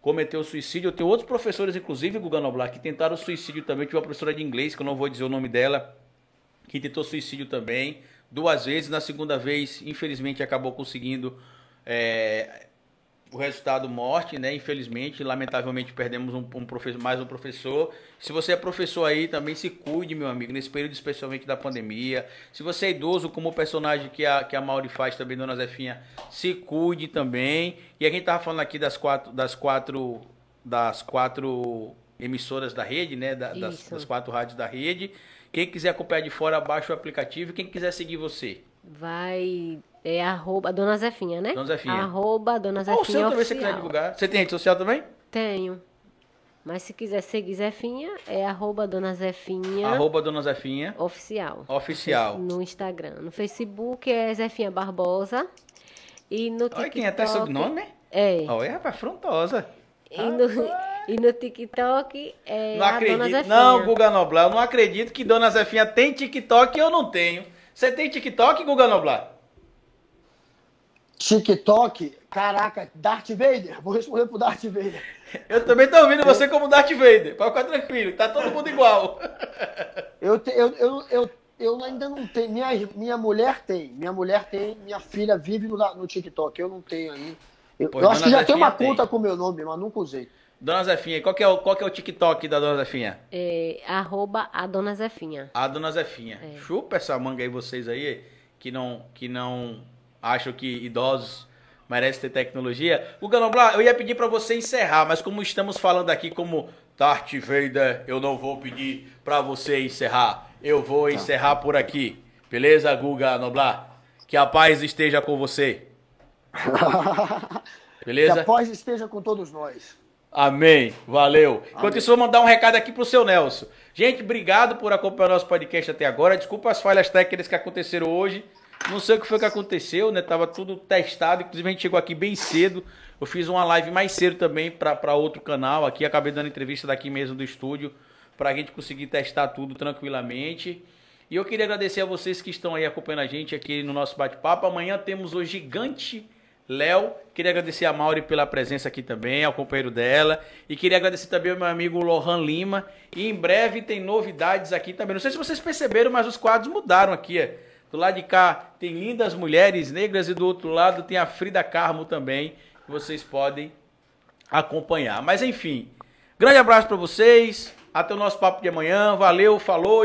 cometer o suicídio. Eu tenho outros professores, inclusive, Guga Noblar, que tentaram suicídio também. Eu tive uma professora de inglês, que eu não vou dizer o nome dela, que tentou suicídio também, duas vezes. Na segunda vez, infelizmente, acabou conseguindo é, o resultado morte, né? Infelizmente, lamentavelmente, perdemos um, um professor, mais um professor. Se você é professor aí, também se cuide, meu amigo, nesse período especialmente da pandemia. Se você é idoso, como o personagem que a, que a Mauri faz também, Dona Zefinha, se cuide também. E a gente tava falando aqui das quatro, das quatro, das quatro emissoras da rede, né? Da- das, das quatro rádios da rede. Quem quiser acompanhar de fora, baixa o aplicativo. Quem quiser seguir você, Vai. É arroba. Dona Zefinha, né? Dona Zefinha. Arroba Dona ou Zefinha. seu também você quiser divulgar. Você tem rede social também? Tenho. Mas se quiser seguir Zefinha, é arroba Dona Zefinha Arroba Dona Zefinha. oficial. Oficial. No Instagram. No Facebook é Zefinha Barbosa. E no TikTok. Olha quem é até sobrenome. É. Olha, rapaz, frontosa. E no, e no TikTok é não a Dona acredito. Zefinha. Não, Guga Noblar, eu não acredito que Dona Zefinha tem TikTok e eu não tenho. Você tem TikTok, Guga Noblar? TikTok, caraca, Darth Vader. Vou responder pro Darth Vader. Eu também tô ouvindo você como Darth Vader. Pode ficar tranquilo, tá todo mundo igual. Eu, te- eu, eu, eu, eu ainda não tenho. Minha, minha mulher tem. Minha mulher tem. Minha filha vive no, no TikTok. Eu não tenho ainda. Eu, Pois eu acho que já tem uma Zefinha conta tem. com meu nome, mas nunca usei. Dona Zefinha, qual que é o, qual que é o TikTok da Dona Zefinha? É arroba a Dona Zefinha. A Dona Zefinha. É. Chupa essa manga aí, vocês aí, que não, que não acham que idosos merecem ter tecnologia. Guga Noblar, eu ia pedir pra você encerrar, mas como estamos falando aqui como Darth Vader, eu não vou pedir pra você encerrar. Eu Tá. vou encerrar por aqui. Beleza, Guga Noblar? Que a paz esteja com você. que Beleza? a paz esteja com todos nós. Amém. Valeu. Enquanto Amém. isso, eu vou mandar um recado aqui pro seu Nelson. Gente, obrigado por acompanhar nosso podcast até agora. Desculpa as falhas técnicas que aconteceram hoje. Não sei o que foi que aconteceu, né? Tava tudo testado. Inclusive, a gente chegou aqui bem cedo. Eu fiz uma live mais cedo também para outro canal aqui. Acabei dando entrevista daqui mesmo do estúdio para a gente conseguir testar tudo tranquilamente. E eu queria agradecer a vocês que estão aí acompanhando a gente aqui no nosso bate-papo. Amanhã temos o gigante Léo. Queria agradecer a Mauri pela presença aqui também, ao companheiro dela. E queria agradecer também ao meu amigo Lohan Lima. E em breve tem novidades aqui também. Não sei se vocês perceberam, mas os quadros mudaram aqui. ó. Do lado de cá tem lindas mulheres negras e do outro lado tem a Frida Carmo também. Que vocês podem acompanhar. Mas enfim, grande abraço para vocês. Até o nosso papo de amanhã. Valeu, falou.